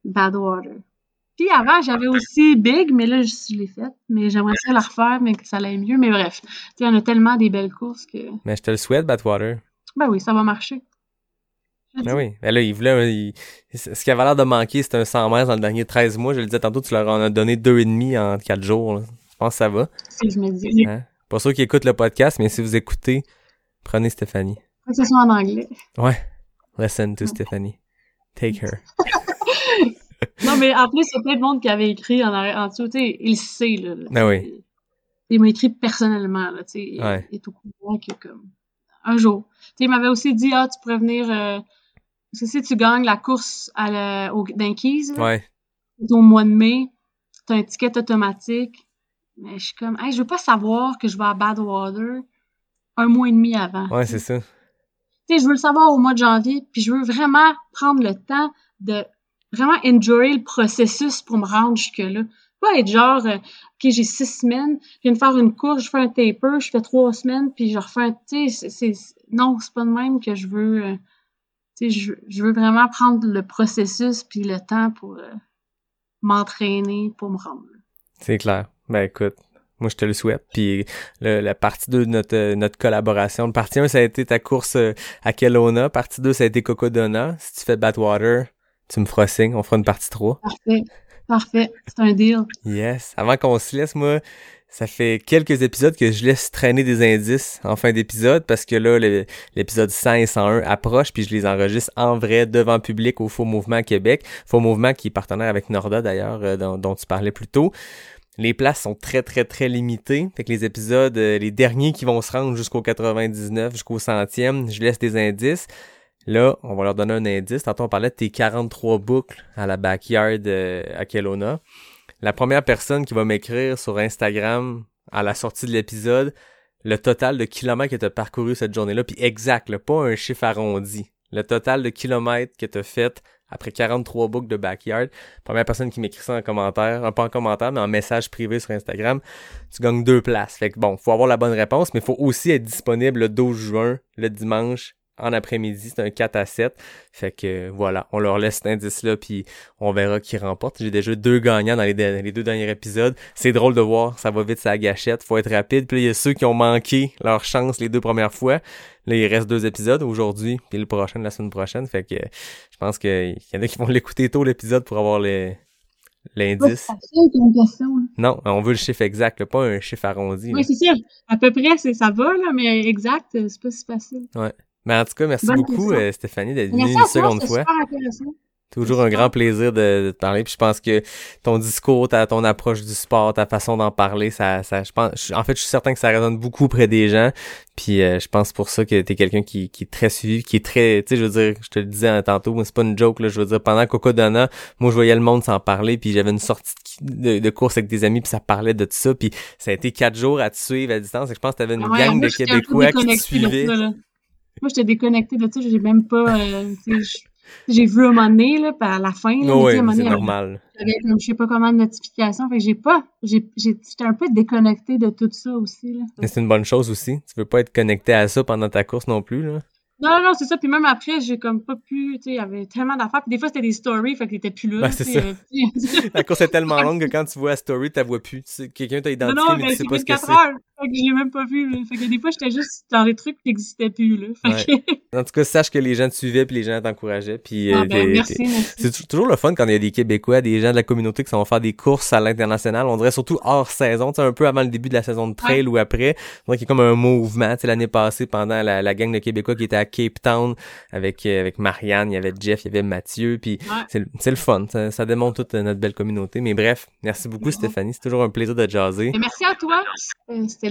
Badwater. Puis avant, j'avais aussi Big, mais là, je, l'ai faite. Mais j'aimerais ça la refaire, mais que ça allait mieux. Mais bref, tu sais, on a tellement des belles courses que, Mais je te le souhaite, Badwater. ben oui, ça va marcher. Ben oui. Ben là, il voulait, il- ce qui avait l'air de manquer, c'était un 100 mètres dans le dernier 13 mois. Je le disais tantôt, tu leur en as donné deux et demi en 4 jours. là. Je pense que ça va. Je me dis. Hein? Pas sûr qu'ils écoutent le podcast, mais si vous écoutez, prenez Stéphanie. Que ce soit en anglais. Ouais. Listen to Stéphanie. Take her. (laughs) Non, mais en plus, il y a plein de monde qui avait écrit en, en dessous. Tu sais, il le sait, là. Ah sais. oui. Il m'a écrit personnellement, là. Tu sais, Ouais. il est au courant que, comme, un jour. Tu sais, il m'avait aussi dit, ah, tu pourrais venir, euh, parce que si tu gagnes la course à la, au, Keys, Ouais. au mois de mai, t'as un ticket automatique. Mais je suis comme, hey, je veux pas savoir que je vais à Badwater un mois et demi avant. Ouais, c'est ça. Tu sais, je veux le savoir au mois de janvier, puis je veux vraiment prendre le temps de vraiment enjoyer le processus pour me rendre jusque-là. Pas être genre, euh, OK, j'ai six semaines, je viens de faire une course, je fais un taper, je fais trois semaines, puis je refais un... Tu sais, c'est- c'est- non, c'est pas de même que je veux... euh, tu je, je veux vraiment prendre le processus puis le temps pour euh, m'entraîner, pour me rendre. C'est clair. Ben écoute, moi je te le souhaite. Puis le- la partie 2 de notre, euh, notre collaboration. Le partie 1, ça a été ta course euh, à Kelowna. Partie 2, ça a été Cocodona. Si tu fais Badwater, tu me feras signe. On fera une partie 3. Parfait. Parfait. C'est un deal. Yes. Avant qu'on se laisse, moi, ça fait quelques épisodes que je laisse traîner des indices en fin d'épisode parce que là, l'épisode 100 et 101 approche puis je les enregistre en vrai devant public au Faux Mouvement Québec. Faux Mouvement qui est partenaire avec Norda d'ailleurs, euh, dont, dont tu parlais plus tôt. Les places sont très très très limitées. Fait que les épisodes, euh, les derniers qui vont se rendre jusqu'au 99, jusqu'au centième, je laisse des indices. Là, on va leur donner un indice. Tantôt, on parlait de tes 43 boucles à la backyard euh, à Kelowna. La première personne qui va m'écrire sur Instagram à la sortie de l'épisode le total de kilomètres que tu as parcouru cette journée-là, puis exact, pas un chiffre arrondi. Le total de kilomètres que tu as fait après 43 boucles de backyard. Première personne qui m'écrit ça en commentaire, euh, pas en commentaire, mais en message privé sur Instagram, tu gagnes deux places. Fait que bon, faut avoir la bonne réponse, mais faut aussi être disponible le 12 juin, le dimanche, en après-midi, c'est un 4 à 7. Fait que voilà, on leur laisse cet indice-là, puis on verra qui remporte. J'ai déjà deux gagnants dans les, de- les deux derniers épisodes. C'est drôle de voir, ça va vite, ça gâchette, faut être rapide. Puis il y a ceux qui ont manqué leur chance les deux premières fois. Là, il reste deux épisodes aujourd'hui, puis le prochain la semaine prochaine. Fait que je pense qu'il y en a qui vont l'écouter tôt l'épisode pour avoir les- l'indice. Non, on veut le chiffre exact, là, pas un chiffre arrondi. Oui, c'est sûr. À peu près, c'est ça va, là, mais exact, c'est pas si facile. Mais en tout cas, merci Bonne beaucoup, euh, Stéphanie, d'être venue une toi, seconde fois. Toujours un grand plaisir de, de te parler. Puis je pense que ton discours, ta, ton approche du sport, ta façon d'en parler, ça, ça, je pense, je- en fait, je suis certain que ça résonne beaucoup auprès des gens. Puis euh, je pense pour ça que t'es quelqu'un qui, qui est très suivi, qui est très, tu sais, je veux dire, je te le disais hein, tantôt, mais c'est pas une joke là. Je veux dire, pendant Cocodona, moi je voyais le monde s'en parler, puis j'avais une sortie de, de course avec des amis, puis ça parlait de tout ça. Puis ça a été quatre jours à te suivre à distance. Et je pense que t'avais une Ouais, gang moi, de Québécois qui te suivaient. Moi, j'étais déconnectée de ça, j'ai même pas, euh, j'ai vu un moment donné, là, la fin, là, un moment c'est normal. j'avais comme je sais pas comment de notifications, fait que j'ai pas, j'étais un peu déconnectée de tout ça aussi, là. Mais c'est une bonne chose aussi. Tu veux pas être connecté à ça pendant ta course non plus, là. Non, non, non, c'est ça, puis même après, j'ai comme pas pu, tu sais, il y avait tellement d'affaires, puis des fois, c'était des stories, fait que t'étais plus là. Ben, c'est ça. euh. (laughs) La course est tellement longue que quand tu vois la story, la vois plus. Tu sais, quelqu'un t'a Non, identifié, non, mais mais tu sais c'est pas ce que 24 c'est. Fait que j'ai même pas vu. Là. Fait que des fois, j'étais juste dans des trucs qui n'existaient plus. Là. Fait que... En tout cas, sache que les gens te suivaient puis les gens t'encourageaient. Puis, Ah, euh, ben, merci, t'es- merci. c'est tou- toujours le fun quand il y a des Québécois, des gens de la communauté qui s'en vont faire des courses à l'international. On dirait surtout hors saison, tu sais, un peu avant le début de la saison de trail ou après. On dirait qu'il y a comme un mouvement. Tu sais, l'année passée, pendant la, la gang de Québécois qui était à Cape Town avec, euh, avec Marianne, il y avait Jeff, il y avait Mathieu. Puis Ouais. c'est le- c'est le fun. Ça, ça démontre toute notre belle communauté. Mais bref, merci beaucoup Stéphanie. C'est toujours un plaisir de jaser. Merci à toi. C'était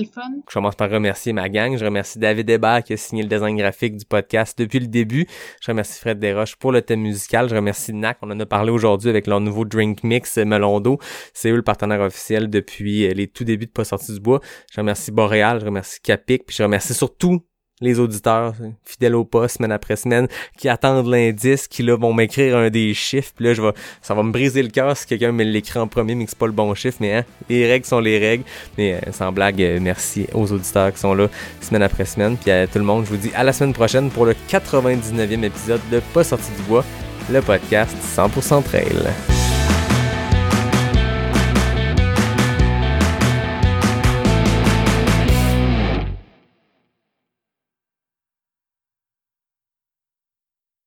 Je commence par remercier ma gang. Je remercie David Hébert qui a signé le design graphique du podcast depuis le début. Je remercie Fred Desroches pour le thème musical. Je remercie NAC. On en a parlé aujourd'hui avec leur nouveau drink mix euh, Melon d'eau. C'est eux le partenaire officiel depuis euh, les tout débuts de Pas sorti du bois. Je remercie Boréal. Je remercie Capic. Puis je remercie surtout les auditeurs fidèles au poste semaine après semaine qui attendent l'indice qui là vont m'écrire un des chiffres. Puis là je vais ça va me briser le cœur si quelqu'un me l'écrit en premier mais que c'est pas le bon chiffre. Mais hein, les règles sont les règles. Mais euh, sans blague euh, merci aux auditeurs qui sont là semaine après semaine. Puis à tout le monde je vous dis à la semaine prochaine pour le 99e épisode de Pas sorti du bois le podcast 100% trail